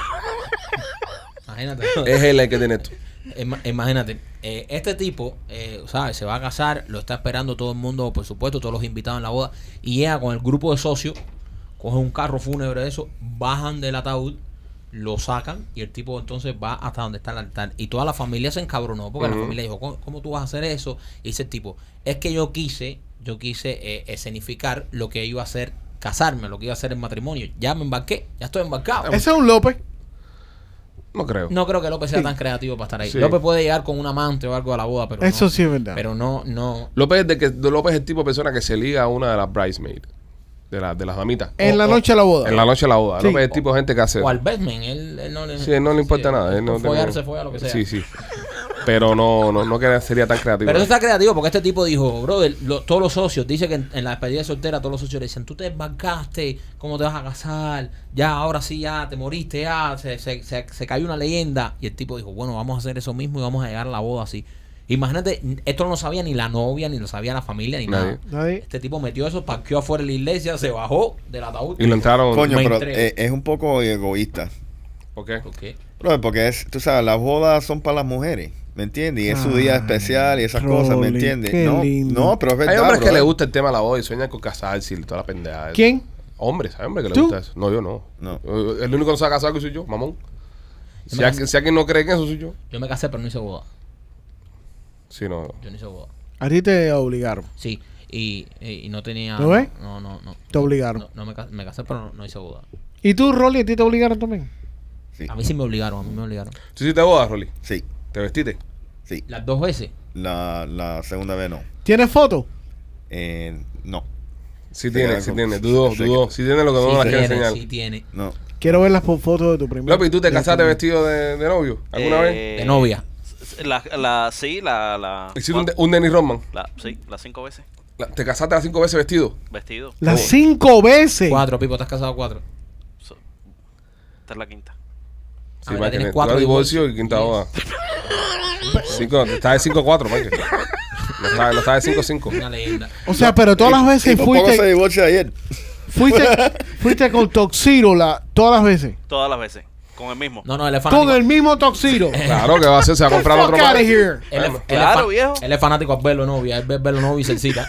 Imagínate. Es él el que tiene esto. Ima- Imagínate, eh, este tipo, eh, ¿sabes? Se va a casar, lo está esperando todo el mundo, por supuesto, todos los invitados en la boda, y llega con el grupo de socios, coge un carro fúnebre de eso, bajan del ataúd, lo sacan, y el tipo entonces va hasta donde está el altar. Y toda la familia se encabronó, porque la familia dijo, ¿cómo, cómo tú vas a hacer eso? Y dice el tipo, es que yo quise, yo quise eh, escenificar lo que iba a ser casarme, lo que iba a ser el matrimonio. Ya me embarqué, ya estoy embarcado. Ese es un López. No creo. No creo que López sea Sí. tan creativo para estar ahí. Sí. López puede llegar con un amante o algo a la boda, pero Eso no, sí es verdad. pero no, no. López es, de que, de López es el tipo de persona que se liga a una de las bridesmaids, de, la, de las damitas. en o- la noche de la boda. En la noche de la boda. Sí. López es el tipo de gente que hace O al Batman, él, él no le, Sí, no le importa sí, nada. él no follar tengo- se folla lo que sea. Sí, sí. Pero no, no, no que sería tan creativo. Pero eso está creativo porque este tipo dijo, brother, lo- todos los socios, dice que en, en la despedida de soltera todos los socios le dicen, tú te embarcaste, ¿cómo te vas a casar? Ya, ahora sí, ya, te moriste, ya, se, se, se, se cayó una leyenda. Y el tipo dijo, bueno, vamos a hacer eso mismo y vamos a llegar a la boda así. Imagínate, esto no lo sabía ni la novia, ni lo sabía la familia, ni Nadie. nada. Nadie. Este tipo metió eso, parqueó afuera de la iglesia, se bajó del ataúd. Y lo entraron. Coño, pero eh, es un poco egoísta. ¿Por qué? ¿Por qué? Bro, porque es, tú sabes, las bodas son para las mujeres. ¿Me entiendes? Y es su día especial y esas cosas, ¿me entiendes? qué No, lindo. no, pero es verdad. Hay hombres que les gusta el tema de la boda y sueñan con casarse y toda la pendeja. ¿Quién? Hombres, hay hombres que ¿Tú? gusta eso. No, yo no. No. Eh, El único que no se ha casado que soy yo, mamón. Si, me alguien, si alguien no cree en eso, soy yo. Yo me casé, pero no hice boda. Sí, no. Yo no hice boda. A ti te obligaron. Sí, y, y, y no tenía. ¿Lo ves? No, no, no. Te obligaron. No, no me, ca- me casé, pero no, no hice boda. ¿Y tú, Rolly, a ti te obligaron también? Sí, A mí sí me obligaron, a mí me obligaron. ¿Tú hiciste boda, Rolly? sí, ¿Te vestiste? sí. Las dos veces. La, la segunda vez no. ¿Tienes foto? Eh, no, Sí Sí, tiene, sí tiene. Dudó, Sí, dudó. Sí tiene lo que no las quiere enseñar. sí tiene. no. Quiero ver las fotos de tu primer. López, ¿tú te casaste vestido de, de novio alguna vez? De novia. La, la, sí, la, la, Hiciste un, un Dennis Rodman. la- sí, las cinco veces. La- ¿Te casaste las cinco veces vestido? Vestido. Las cinco veces. Cuatro, Pipo, te has casado cuatro. So- esta es la quinta. Ah, Sí, ya Michael. tienes Cuatro divorcios y quinta boda. [LAUGHS] Cinco, estás de 5-4, Michael. No estás no estás de 5-5. Una leyenda. O sea, pero todas las veces Y por poco se fuiste, divorció ayer. fuiste, [LAUGHS] fuiste con Toxiro la, todas las veces. Todas las veces. Con el mismo. No, no, él es fanático. Con el mismo Toxiro. [LAUGHS] Claro, que va a hacer? Se va a comprar otro más. here. Él es, él es Claro, fa- viejo. Él es fanático a verlo novia. Él ve verlo novio y se excita.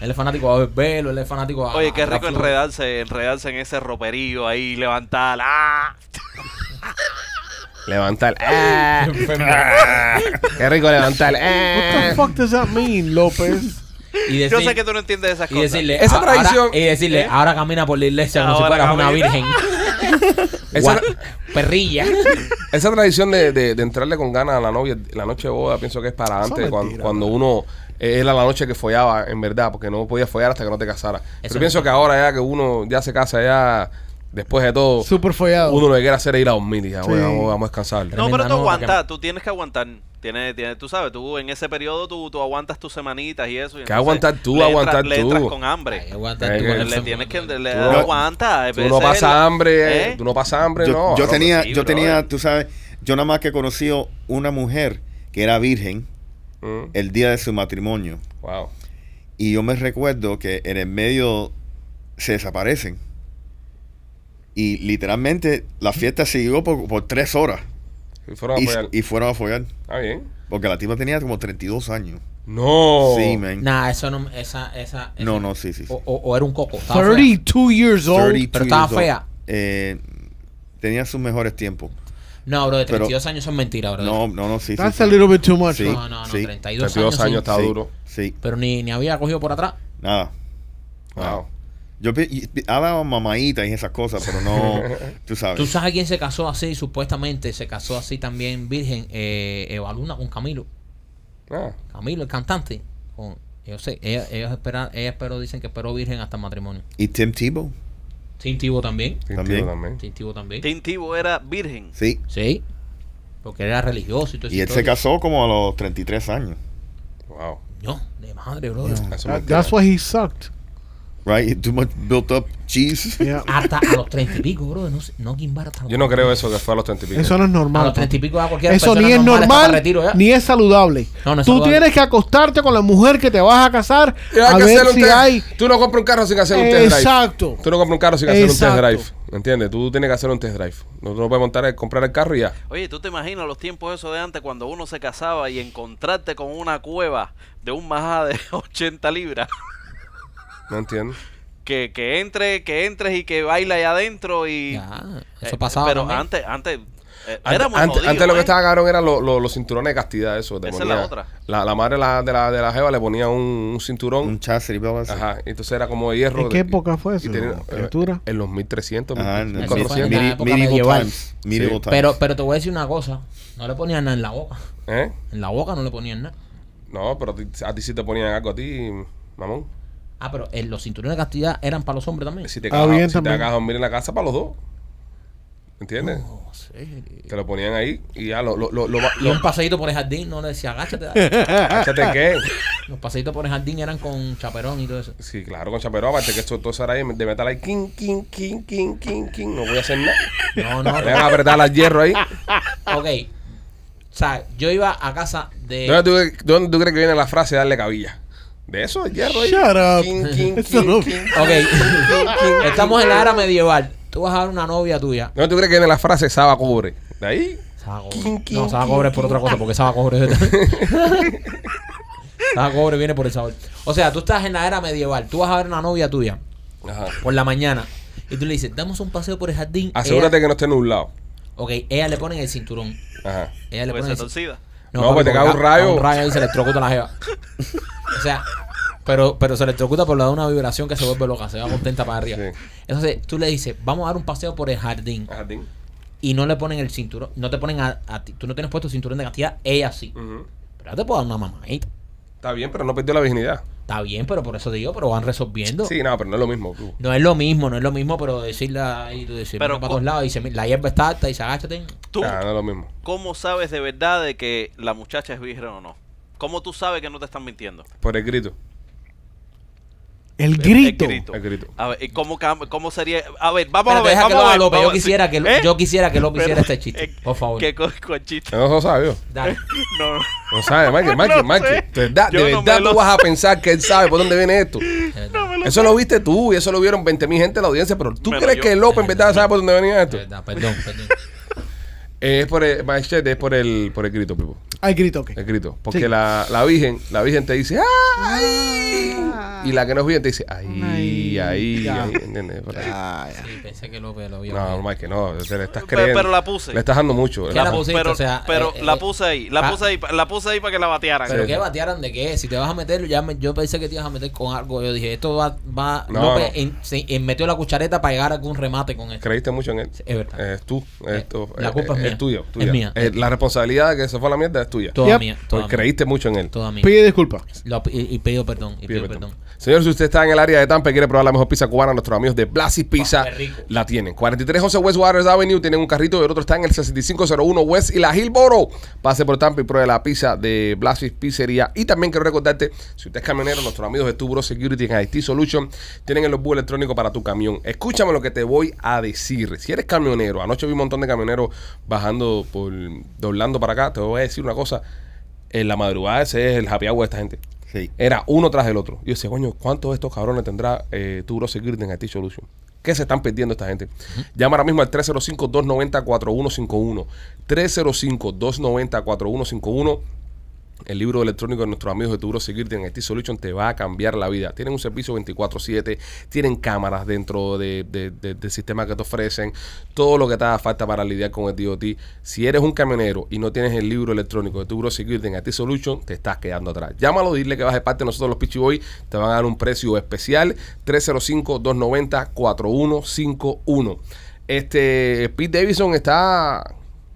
Él es fanático a verlo, él es fanático a. Oye, qué a rico Raflo. enredarse, enredarse en ese roperío ahí, levantar. ¡Ah! Levantar. [LAUGHS] Ah, qué rico levantar. What Ah. the fuck does that mean, López? Y Yo sé que tú no entiendes esas y cosas. decirle, Esa "Ah, ahora- tradición- y decirle, ¿Eh? ahora camina por la iglesia como si fueras una virgen. [LAUGHS] Esa, perrilla. [LAUGHS] esa tradición de, de- de entrarle con ganas a la novia, la noche de boda, pienso que es para antes, es cuando, cuando uno eh, era la noche que follaba, en verdad, porque no podías follar hasta que no te casaras. Pero pienso que ahora ya que uno ya se casa, ya después de todo, Súper follado. uno lo que quiere hacer es ir a dormir y ya, Sí. "Oye, vamos, vamos a descansar. No, pero tú nota aguantas, tú tienes que aguantar. Tienes, tienes, tú sabes, tú en ese periodo tú, tú aguantas tus semanitas y eso. y ¿Qué entonces aguantar tú? le Aguantar entras- le tú. entras con hambre. Ay, aguanta Eh, tú, que- le tienes que le, Tú no- aguanta. Tú no pasas hambre, ¿Eh? tú no pasas hambre, Yo, no. yo no, tenía, sí, yo tenía, tú sabes, yo nada más que conocí una mujer que era virgen Mm, el día de su matrimonio. wow. Y yo me recuerdo que en el medio se desaparecen. Y literalmente la fiesta siguió por, por tres horas. Y fueron a Y, follar. y fueron a follar. Está bien. Porque la tipa tenía como 32 años. No. Sí, man. Nah, eso no. Esa, esa, No, esa- no, sí, sí. sí. O, o- o era un coco. estaba fea. 32 years old. 32 pero estaba fea. Eh, tenía sus mejores tiempos. No, bro, de Pero- 32 años son mentiras, bro. No, no, no, sí, sí. That's sí. a little bit too much. Sí. no, no, no, sí. 32, 32 años sí. está Sí, duro. Sí, Pero ni, ni había cogido por atrás. nada. nada. Wow. Yo ha dado mamaditas y esas cosas, pero no, [LAUGHS] tú sabes. ¿Tú sabes quién se casó así? Supuestamente se casó así también virgen. Eh, Eva Luna con Camilo. Ah, Camilo, el cantante. Con, yo sé, ella, ellos esperan, ella esperó, dicen que esperó virgen hasta el matrimonio. Y Tim Tebow, Tim Tibo también. sí, También. también. Tim Tibo también. Tim Tebow era virgen. sí. Sí. Porque era religioso y todo Y él se casó como a los 33 años. Wow. No, de madre, bro. Eso mentira. that's why he sucked. Right? Too much built up cheese. [LAUGHS] Yeah. Hasta a los treinta y pico, bro. No, no Gimbar hasta los Yo no creo eso que fue a los 30 y pico. Eso no es A normal. los treinta y pico a cualquier Eso ni es normal retiro ni es saludable. No, no es Tú saludable. tienes que acostarte con la mujer que te vas a casar a que ver hacer un si test- hay. Tú no compras un carro sin hacer un test drive. Exacto. Tú no compras un carro sin hacer un test drive. ¿Entiendes? Tú tienes que hacer un test drive. No, no puedes montar, comprar el carro y ya. Oye, ¿tú te imaginas los tiempos esos de antes cuando uno se casaba y encontrarte con una cueva de un majá de [LAUGHS] 80 libras? ¿No entiendes? Que, que entre, que entres y que baila allá adentro y... Ya, eso Eh, pasaba. Pero también. antes, antes, eh, Antes, éramos antes- jodidos, antes lo que ¿eh? estaba cabrón eran los, los- los cinturones de castidad, eso. Te Esa es la otra. La, la madre de la, de, la, de la jeva le ponía un, un cinturón. Un así. Ajá. y Entonces era como de hierro. ¿En de- qué época fue eso, tenía-? En los 1300, Ajá, en el Eso fue en 1400. la medi- época medieval medieval. times. Medieval Sí. times. Pero, pero te voy a decir una cosa. No le ponían nada en la boca. ¿Eh? En la boca no le ponían nada. No, pero a ti, a ti sí te ponían algo a ti, mamón. Ah, pero eh, los cinturones de castidad eran para los hombres también. Si te Ah, cagas bien si te también. cagas a dormir en la casa para los dos. ¿Entiendes? No, serio. Te lo ponían ahí y ya lo, lo, lo, lo, Y un paseíto por el jardín no le decía agáchate. dale". Échate qué. los paseitos por el jardín eran con chaperón y todo eso. Sí, claro, con chaperón, aparte que esto todo eso era ahí de metal ahí, king, king, king, king, king, king. No voy a hacer nada. No, no. Me van a apretar las hierro ahí. ok. O sea, yo iba a casa de. ¿Dónde tú, de dónde tú crees que viene la frase de darle cabilla? De eso, el hierro ahí. Shut up. King, king, [LAUGHS] Eso king, no- king. [LAUGHS] Ok. Estamos en la era medieval. Tú vas a ver una novia tuya. ¿Dónde tú crees que viene la frase Saba cubre? De ahí. Saga cobre. No, quin, cobre es por otra cosa, porque saga cobre. saga cobre viene por el sabor. O sea, tú estás en la era medieval. Tú vas a ver una novia tuya Ajá. por la mañana y tú le dices, damos un paseo por el jardín. Asegúrate Ella- que no esté nublado. Ok, ella le pone el cinturón. Ajá. Ella le Puede pone ser el cinturón. torcida. No, papi, pues te cae un rayo. Un rayo y se electrocuta la jeva. O sea, pero, pero se electrocuta por la de una vibración que se vuelve loca, se va contenta para arriba. Sí. Entonces tú le dices, vamos a dar un paseo por el jardín Jardín. y no le ponen el cinturón, no te ponen a, a ti, tú no tienes puesto el cinturón de castidad, ella sí. Pero ella te puede dar una mamadita. Está bien, pero no perdió la virginidad. Está bien, pero por eso digo, pero van resolviendo. Sí, no, pero no es lo mismo. tú. No es lo mismo, no es lo mismo, pero decirle ahí, tú decir, Pero para todos lados y se, la hierba está alta y se agáchate. ¿Tú Ah, no es lo mismo. cómo sabes de verdad de que la muchacha es virgen o no? ¿Cómo tú sabes que no te están mintiendo? Por el grito. El grito. El grito. El grito. A ver, ¿y ¿cómo, ¿cómo sería? A ver, vamos Pero a ver. deja que vamos lo a haga ver, López. Yo quisiera que, ¿Eh? yo quisiera que López hiciera Pero- este chiste. eh, Por favor. ¿Qué co- con chiste? No lo sabe yo. Dale. [LAUGHS] No, no. No sabe, Mike, [LAUGHS] No Mike. Mike. De verdad, de no verdad tú lo vas a pensar que él sabe por dónde viene esto. [LAUGHS] Eso lo viste tú y eso lo vieron 20 mil gente en la audiencia, pero ¿tú Me lo crees yo. que López en verdad sabe por dónde venía Es esto? verdad, perdón, perdón. Es por el, Machete, es por el, por el grito, Pipo. Al grito, ok. El grito. Porque Sí. la, la Virgen, la Virgen te dice, ¡ay! Y la que no es Virgen te dice, ¡ay! Ay, Ahí, ya. ahí, ¿entiendes? Por ahí. Ah, ya. Sí, pensé que López lo vio. No, bien. Mike, que no, te le estás Pero- creyendo. pero la puse. Le estás dando mucho. ¿Qué La la pu- pusiste? Pero, o sea, pero eh, la eh, puse ahí, la ah. puse ahí, la puse ahí para que la batearan. Pero Sí. qué batearan de qué, si te vas a meter, ya me- yo pensé que te ibas a meter con algo. Yo dije, esto va, va No, López no. en- se- en- metió la cuchareta para llegar a algún remate con esto. Creíste mucho en él. Es verdad. Eh, Es tú. Esto, la eh, culpa es eh, mía. Tuya. Es tuya. mía. Eh, la responsabilidad de que se fue a la mierda es tuya. Toda Yep. mía, toda Porque mía. creíste mucho en él. Toda mía. Pide disculpas. Lo- y, y pido perdón. Y pido perdón. perdón. Señor, si usted está en el área de Tampa y quiere probar la mejor pizza cubana, nuestros amigos de Blasi Pizza la tienen. 4311 West Waters Avenue, tienen un carrito y el otro está en el 6501 West y la Hillboro. Pase por Tampa y pruebe la pizza de Blasi Pizzería. Y también quiero recordarte, si usted es camionero, nuestros amigos de Tubro Security en IT Solution tienen el bus electrónico para tu camión. Escúchame lo que te voy a decir. Si eres camionero, anoche vi un montón de camioneros bajando por doblando para acá, te voy a decir una cosa. En la madrugada ese es el happy hour de esta gente. Sí. Era uno tras el otro. Yo decía, coño, ¿cuántos de estos cabrones tendrá eh, Turo Security en IT Solution? ¿Qué se están perdiendo esta gente? Llama ahora mismo al 305-290-4151. 305-290-4151. El libro electrónico de nuestros amigos de Turo Security en IT Solution te va a cambiar la vida. Tienen un servicio 24-7, tienen cámaras dentro de- de- de- del sistema que te ofrecen, todo lo que te haga falta para lidiar con el DOT. Si eres un camionero y no tienes el libro electrónico de Turo Security en IT Solution, te estás quedando atrás. Llámalo, dile que vas de parte de nosotros los Pichi Boys, te van a dar un precio especial, 305-290-4151. Este, Pete Davidson está,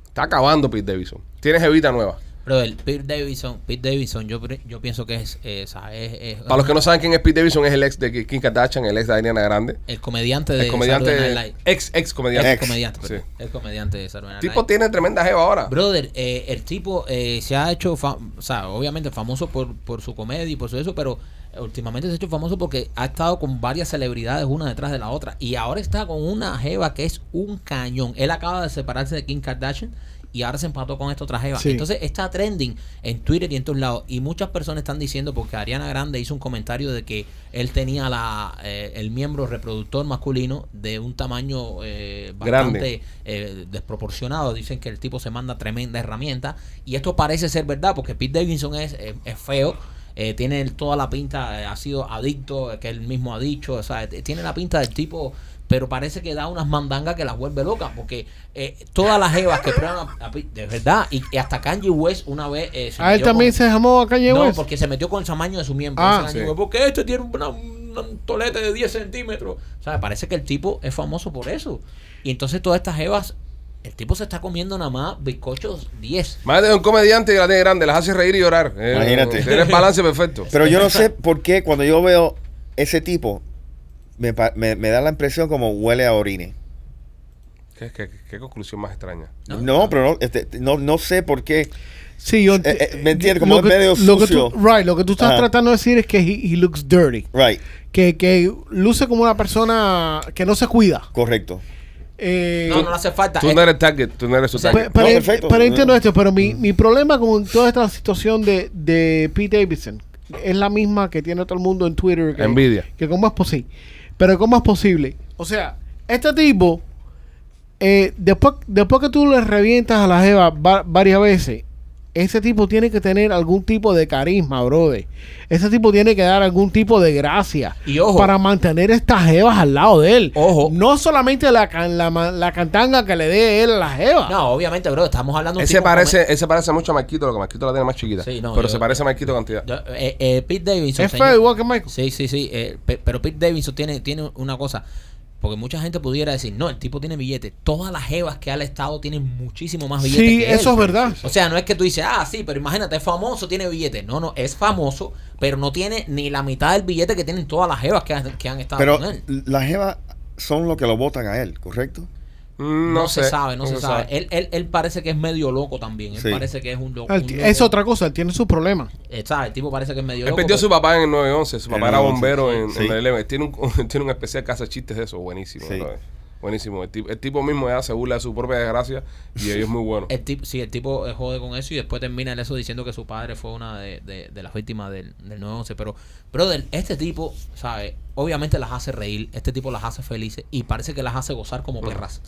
está acabando Pete Davidson. Tienes evita nueva. Brother, Pete Davidson, Pete Davidson, yo, yo pienso que es, eh, esa- es, es- Para los que no saben quién es Pete Davidson, es el ex de Kim Kardashian, el ex de Ariana Grande. el comediante de El comediante, Saturday Night Live. ex, ex comediante. Ex. comediante, Sí. El comediante de Saturday Night tipo Live. tiene tremenda jeva ahora. Brother, eh, el tipo eh, se ha hecho, o sea, obviamente famoso por, por su comedia y por su eso, pero últimamente se ha hecho famoso porque ha estado con varias celebridades una detrás de la otra. Y ahora está con una jeva que es un cañón. Él acaba de separarse de Kim Kardashian y ahora se empató con esta otra jeva. Sí. Entonces está trending en Twitter y en todos lados. Y muchas personas están diciendo, porque Ariana Grande hizo un comentario de que él tenía la eh, el miembro reproductor masculino de un tamaño eh, Grande. bastante eh, desproporcionado. Dicen que el tipo se manda tremenda herramienta. Y esto parece ser verdad, porque Pete Davidson es, eh, es feo. eh, tiene toda la pinta, eh, ha sido adicto, eh, que él mismo ha dicho. O sea, t- tiene la pinta del tipo. Pero parece que da unas mandangas que las vuelve locas. Porque eh, todas las jevas que prueban a, de verdad. Y, y hasta Kanye West una vez. eh, se A él metió también con- se llamó a Kanye no, West. porque se metió con el tamaño de su miembro. Ah, sí. West, porque este tiene una, una- un tolete de 10 centímetros. O sea, parece que el tipo es famoso por eso. Y entonces todas estas jevas, el tipo se está comiendo nada más bizcochos 10. Más de un comediante tiene grande, las hace reír y llorar. Eh, Imagínate. Tiene el balance [LAUGHS] perfecto. Pero yo no sé por qué cuando yo veo ese tipo, me, pa- me- me da la impresión como huele a orine. ¿Qué, qué- qué conclusión más extraña? No, pero no, este, no, no sé por qué. Sí, yo Eh, eh, ¿me entiendes? Como es medio lo que sucio. tú- right, lo que tú estás Ajá. tratando de decir es que he, he looks dirty. Right, Que, que luce como una persona que no se cuida. correcto. Eh, No, no le hace falta. Tú Eh, no eres target, tú no eres su target. Pe- pero, No, perfecto. pero entiendo esto, pero mi, mi problema con toda esta situación de, de Pete Davidson es la misma que tiene todo el mundo en Twitter. Que, Envidia. Que cómo es posible. Pero cómo es posible. O sea, este tipo eh, después, después que tú le revientas a la jeva va- varias veces, ese tipo tiene que tener algún tipo de carisma, brother. Ese tipo tiene que dar algún tipo de gracia Y ojo. para mantener estas jevas al lado de él. Ojo. No solamente la, can- la, la cantanga que le dé él a la jeva. No, obviamente, bro, estamos hablando de un Ese tipo parece, ese parece mucho a Marquito, lo que Marquito la tiene más chiquita. Sí, no, pero yo- se parece a Marquito cantidad. Yo- eh, eh, Pete Davidson. es feo igual que Michael. Sí, sí, sí. eh, pe- pero Pete Davidson tiene, tiene una cosa. Porque mucha gente pudiera decir, no, el tipo tiene billetes. Todas las jevas que ha estado tienen muchísimo más billetes. Sí, que él. eso es verdad. O sea, no es que tú dices, ah, sí, pero imagínate, es famoso, tiene billetes. No, no, es famoso, pero no tiene ni la mitad del billete que tienen todas las jevas que han, que han estado Pero con él. las jevas son los que lo votan a él, ¿correcto? No, se sabe, no, se, sabe. Él, él, él parece que es medio loco también. Él Sí. parece que es un, lo- Él un ti- loco. es otra cosa, él tiene su problema. Eh, ¿sabe? El tipo parece que es medio Él loco. perdió a su papá en el 911. Su el papá era 911, bombero en, sí. en el 11. Tiene un, [LAUGHS] tiene un especial hace chistes de eso. Buenísimo. Buenísimo. El tipo, el tipo mismo ya se burla de su propia desgracia y él es muy bueno. El tipo, sí, el tipo eh, jode con eso y después termina en eso diciendo que su padre fue una de, de- de las víctimas del, del 911. Pero, brother, este tipo, ¿sabes? Obviamente las hace reír, este tipo las hace felices y parece que las hace gozar como perras.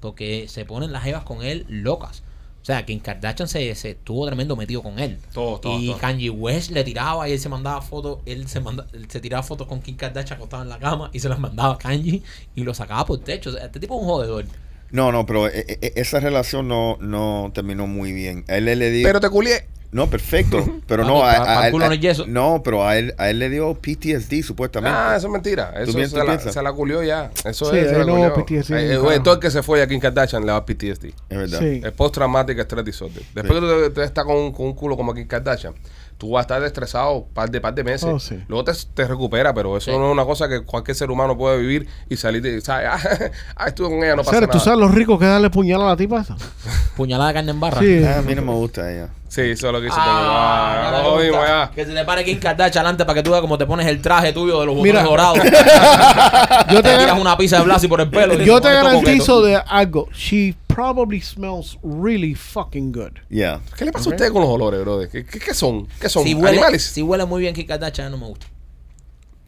Porque se ponen las jevas con él locas. O sea, Kim Kardashian se, se tuvo tremendo metido con él. Todo, todo, y todo. Kanye West le tiraba y él se mandaba fotos, él se manda, él se tiraba fotos con Kim Kardashian acostado en la cama y se las mandaba a Kanye y lo sacaba por el techo. O sea, este tipo es un jodedor. No, no, pero eh, eh, esa relación no, no terminó muy bien. A él le dio... Pero te culié. No, perfecto. [LAUGHS] Pero no, a, a- a- culo no pero a él, a él le dio PTSD supuestamente. Ah, eso es mentira. Eso se tú la, piensas? se la culió ya. Eso Sí, es. Se la él no culió. PTSD, Eh, güey, todo el que se fue a Kim Kardashian le va PTSD. Es verdad. Sí. Es post-traumatic stress disorder. Después que tú estás con, un- con un culo como Kim Kardashian, tú vas a estar estresado par de par de meses. Oh, sí. Luego te, te recupera, pero eso Sí. no es una cosa que cualquier ser humano puede vivir y salir de, ¿sabes? [LAUGHS] Ah, estuve con ella, no pasa Sere, nada. ¿Tú sabes los ricos que darle puñal a la tipa? [LAUGHS] Puñalada de carne en barra. Sí. Ah, a mí no me gusta ella. Sí, eso es lo que hizo. Ah, Ah, no. Que se te pare Kim Kardashian adelante para que tú veas cómo te pones el traje tuyo de los Mira. botones dorados. [LAUGHS] Yo te te, tiras una pizza de Blasi por el pelo. yo te garantizo coqueto. de algo. She probably smells really fucking good. Yeah. ¿Qué le pasa a ustedes con los olores, brother? ¿Qué, qué, qué son? ¿Qué son? Si huele, ¿Animales? si huele muy bien Kim Kardashian, no me gusta.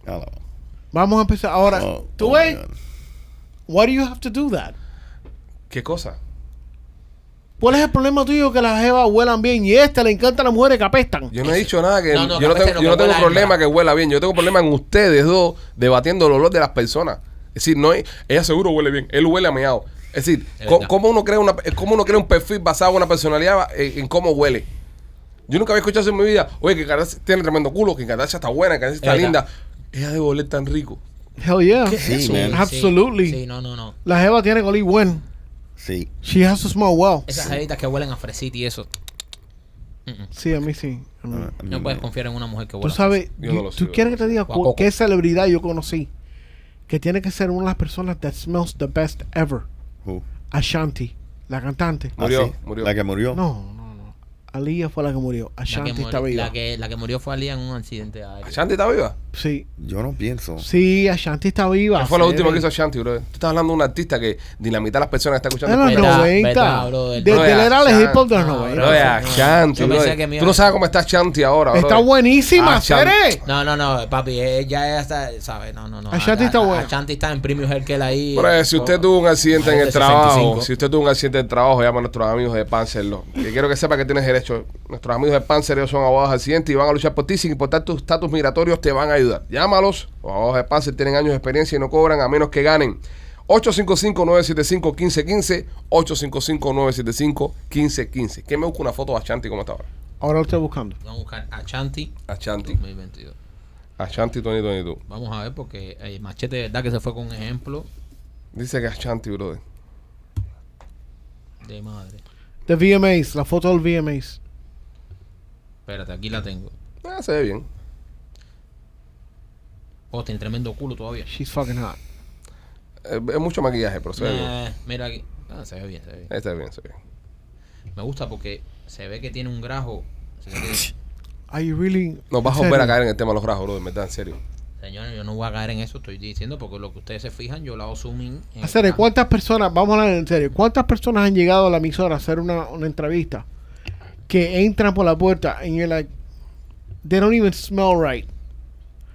Ah. Vamos a empezar. Ahora, Oh, ¿tú oh, ves? Why do you have to do that? ¿Qué cosa? ¿Cuál es el problema tuyo que las jevas huelan bien y a esta le encantan las mujeres que apestan? Yo no he dicho nada que. No, no, yo no a tengo, yo no tengo problema que huela bien. Yo tengo problema en ustedes dos debatiendo el olor de las personas. Es decir, no ella seguro huele bien. Él huele a meado. Es decir, Es co- verdad. ¿cómo, uno crea una, cómo uno crea un perfil basado en una personalidad en, en cómo huele? Yo nunca había escuchado eso en mi vida. Oye, que Kardashian tiene tremendo culo, que Kardashian está buena, que Kardashian está Es linda. verdad. Ella debe oler tan rico. Hell yeah. Sí, man. Absolutely. Sí, no, no, no. La jeva tiene que oler buen. Sí. She has to smell well. Esas jevitas que huelen a fresita y eso. Sí, a mí sí. A mí. A mí No puedes confiar en una mujer que Tú huela. a sabes, Yo no lo ¿tú sigo. quieres que te diga a qué celebridad yo conocí? Que tiene que ser una de las personas that smells the best ever. Who? Ashanti, la cantante. Ah, Murió, sí. murió. La que murió. No, no, Aliyah fue la que murió. La que, Ashanti murió, está viva. la, que, la que murió fue Alía en un accidente aéreo. ¿Ashanti está viva? Sí, Yo no pienso. sí, Ashanti está viva. ¿Qué fue lo último que hizo Ashanti, bro? Tú estás hablando de un artista que ni la mitad de las personas que están En escuchando. los Verdad, 90. verdad, brother. Desde él era el Ashanti. hip hop de los No, 90. Bro, no, Ashanti, Yo bro. pensé que me Tú no sabes cómo está Ashanti ahora, Está buenísima, Ashanti. Cere. No, no, no, papi, ella ya está, ¿sabes? No, no, no. Ashanti está buena. Ashanti está en Premium Healthcare ahí. Eh, si usted Oh, tuvo un accidente en el de trabajo, 65. si usted tuvo un accidente en el trabajo, llama a nuestros amigos de Panzerlo. Que quiero que sepa que tienes derecho. Nuestros amigos de Panzer ellos son abogados de accidentes y van a luchar por ti sin importar tus estatus migratorios, te van a ayudar. Llámalos. Los abogados de Panzer tienen años de experiencia y no cobran a menos que ganen. 855-975-1515, 855-975-1515. ¿Qué me busca una foto de Ashanti como está ahora? Ahora lo estoy buscando. Vamos a buscar Ashanti Ashanti. 2022. Ashanti 2022. Vamos a ver porque el machete de verdad que se fue con un ejemplo Dice que Ashanti, brother. de madre. The VMAs, la foto del VMAs. Espérate, aquí la tengo. Ah, se ve bien. Oh, tiene tremendo culo todavía. She's fucking hot. Eh, Es mucho maquillaje, pero se ve bien. Eh, mira aquí. Ah, se ve bien, se ve bien. Este es bien, se ve bien. Me gusta porque se ve que tiene un grajo. Se ve que- Are you really? Nos vas a volver a caer en el tema de los grajos, brother, en verdad, en serio. Señores, yo no voy a caer en eso, estoy diciendo, porque lo que ustedes se fijan, yo la hago zooming. en el Hacer, grajo. ¿cuántas personas, vamos a hablar en serio, cuántas personas han llegado a la emisora a hacer una, una entrevista que entran por la puerta you're like, they don't even smell right?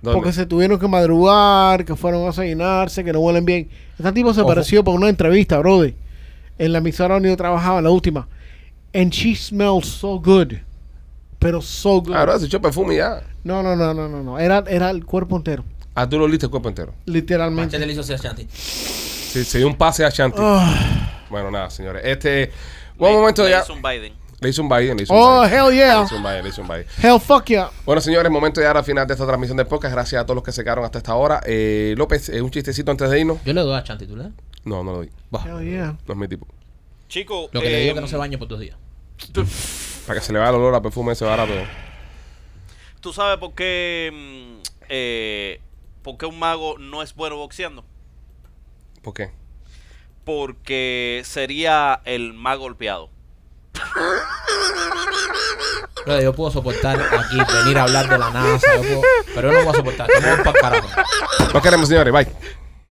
¿Dónde? Porque se tuvieron que madrugar, que fueron a desayunarse, que no huelen bien. Este tipo se Ojo. apareció para una entrevista, brother. en la emisora donde yo trabajaba, la última. And she smells so good. Pero so good. Claro, se echó perfume y ya. No, no, no, no, no, no. Era, era el cuerpo entero. Ah, tú lo oliste el cuerpo entero. Literalmente. Machete le hizo así a Shanti. Sí, se dio un pase a Shanti. Ah. Bueno, nada, señores. Este. Buen Le- momento le ya. hizo un Biden. Le hizo un Biden. Le hizo un Oh, Biden. hell Le yeah. hizo un Biden, le hizo un Biden. Hell fuck yeah. Bueno, señores, momento de llegar al final de esta transmisión del podcast. Gracias a todos los que se quedaron hasta esta hora. Eh, López, eh, un chistecito antes de irnos. Yo le doy a Shanti, ¿tú le das? No, no lo doy. Bah, Hell yeah. No es mi tipo. Chico, Lo que le digo es que no se bañe por dos días. Para que se le vaya el olor a perfume ese barato. ¿Tú sabes por qué, mm, eh, por qué un mago no es bueno boxeando? ¿Por qué? Porque sería el más golpeado. Yo puedo soportar aquí venir a hablar de la NASA, yo puedo- pero yo no puedo soportar. Nos queremos, señores. Bye.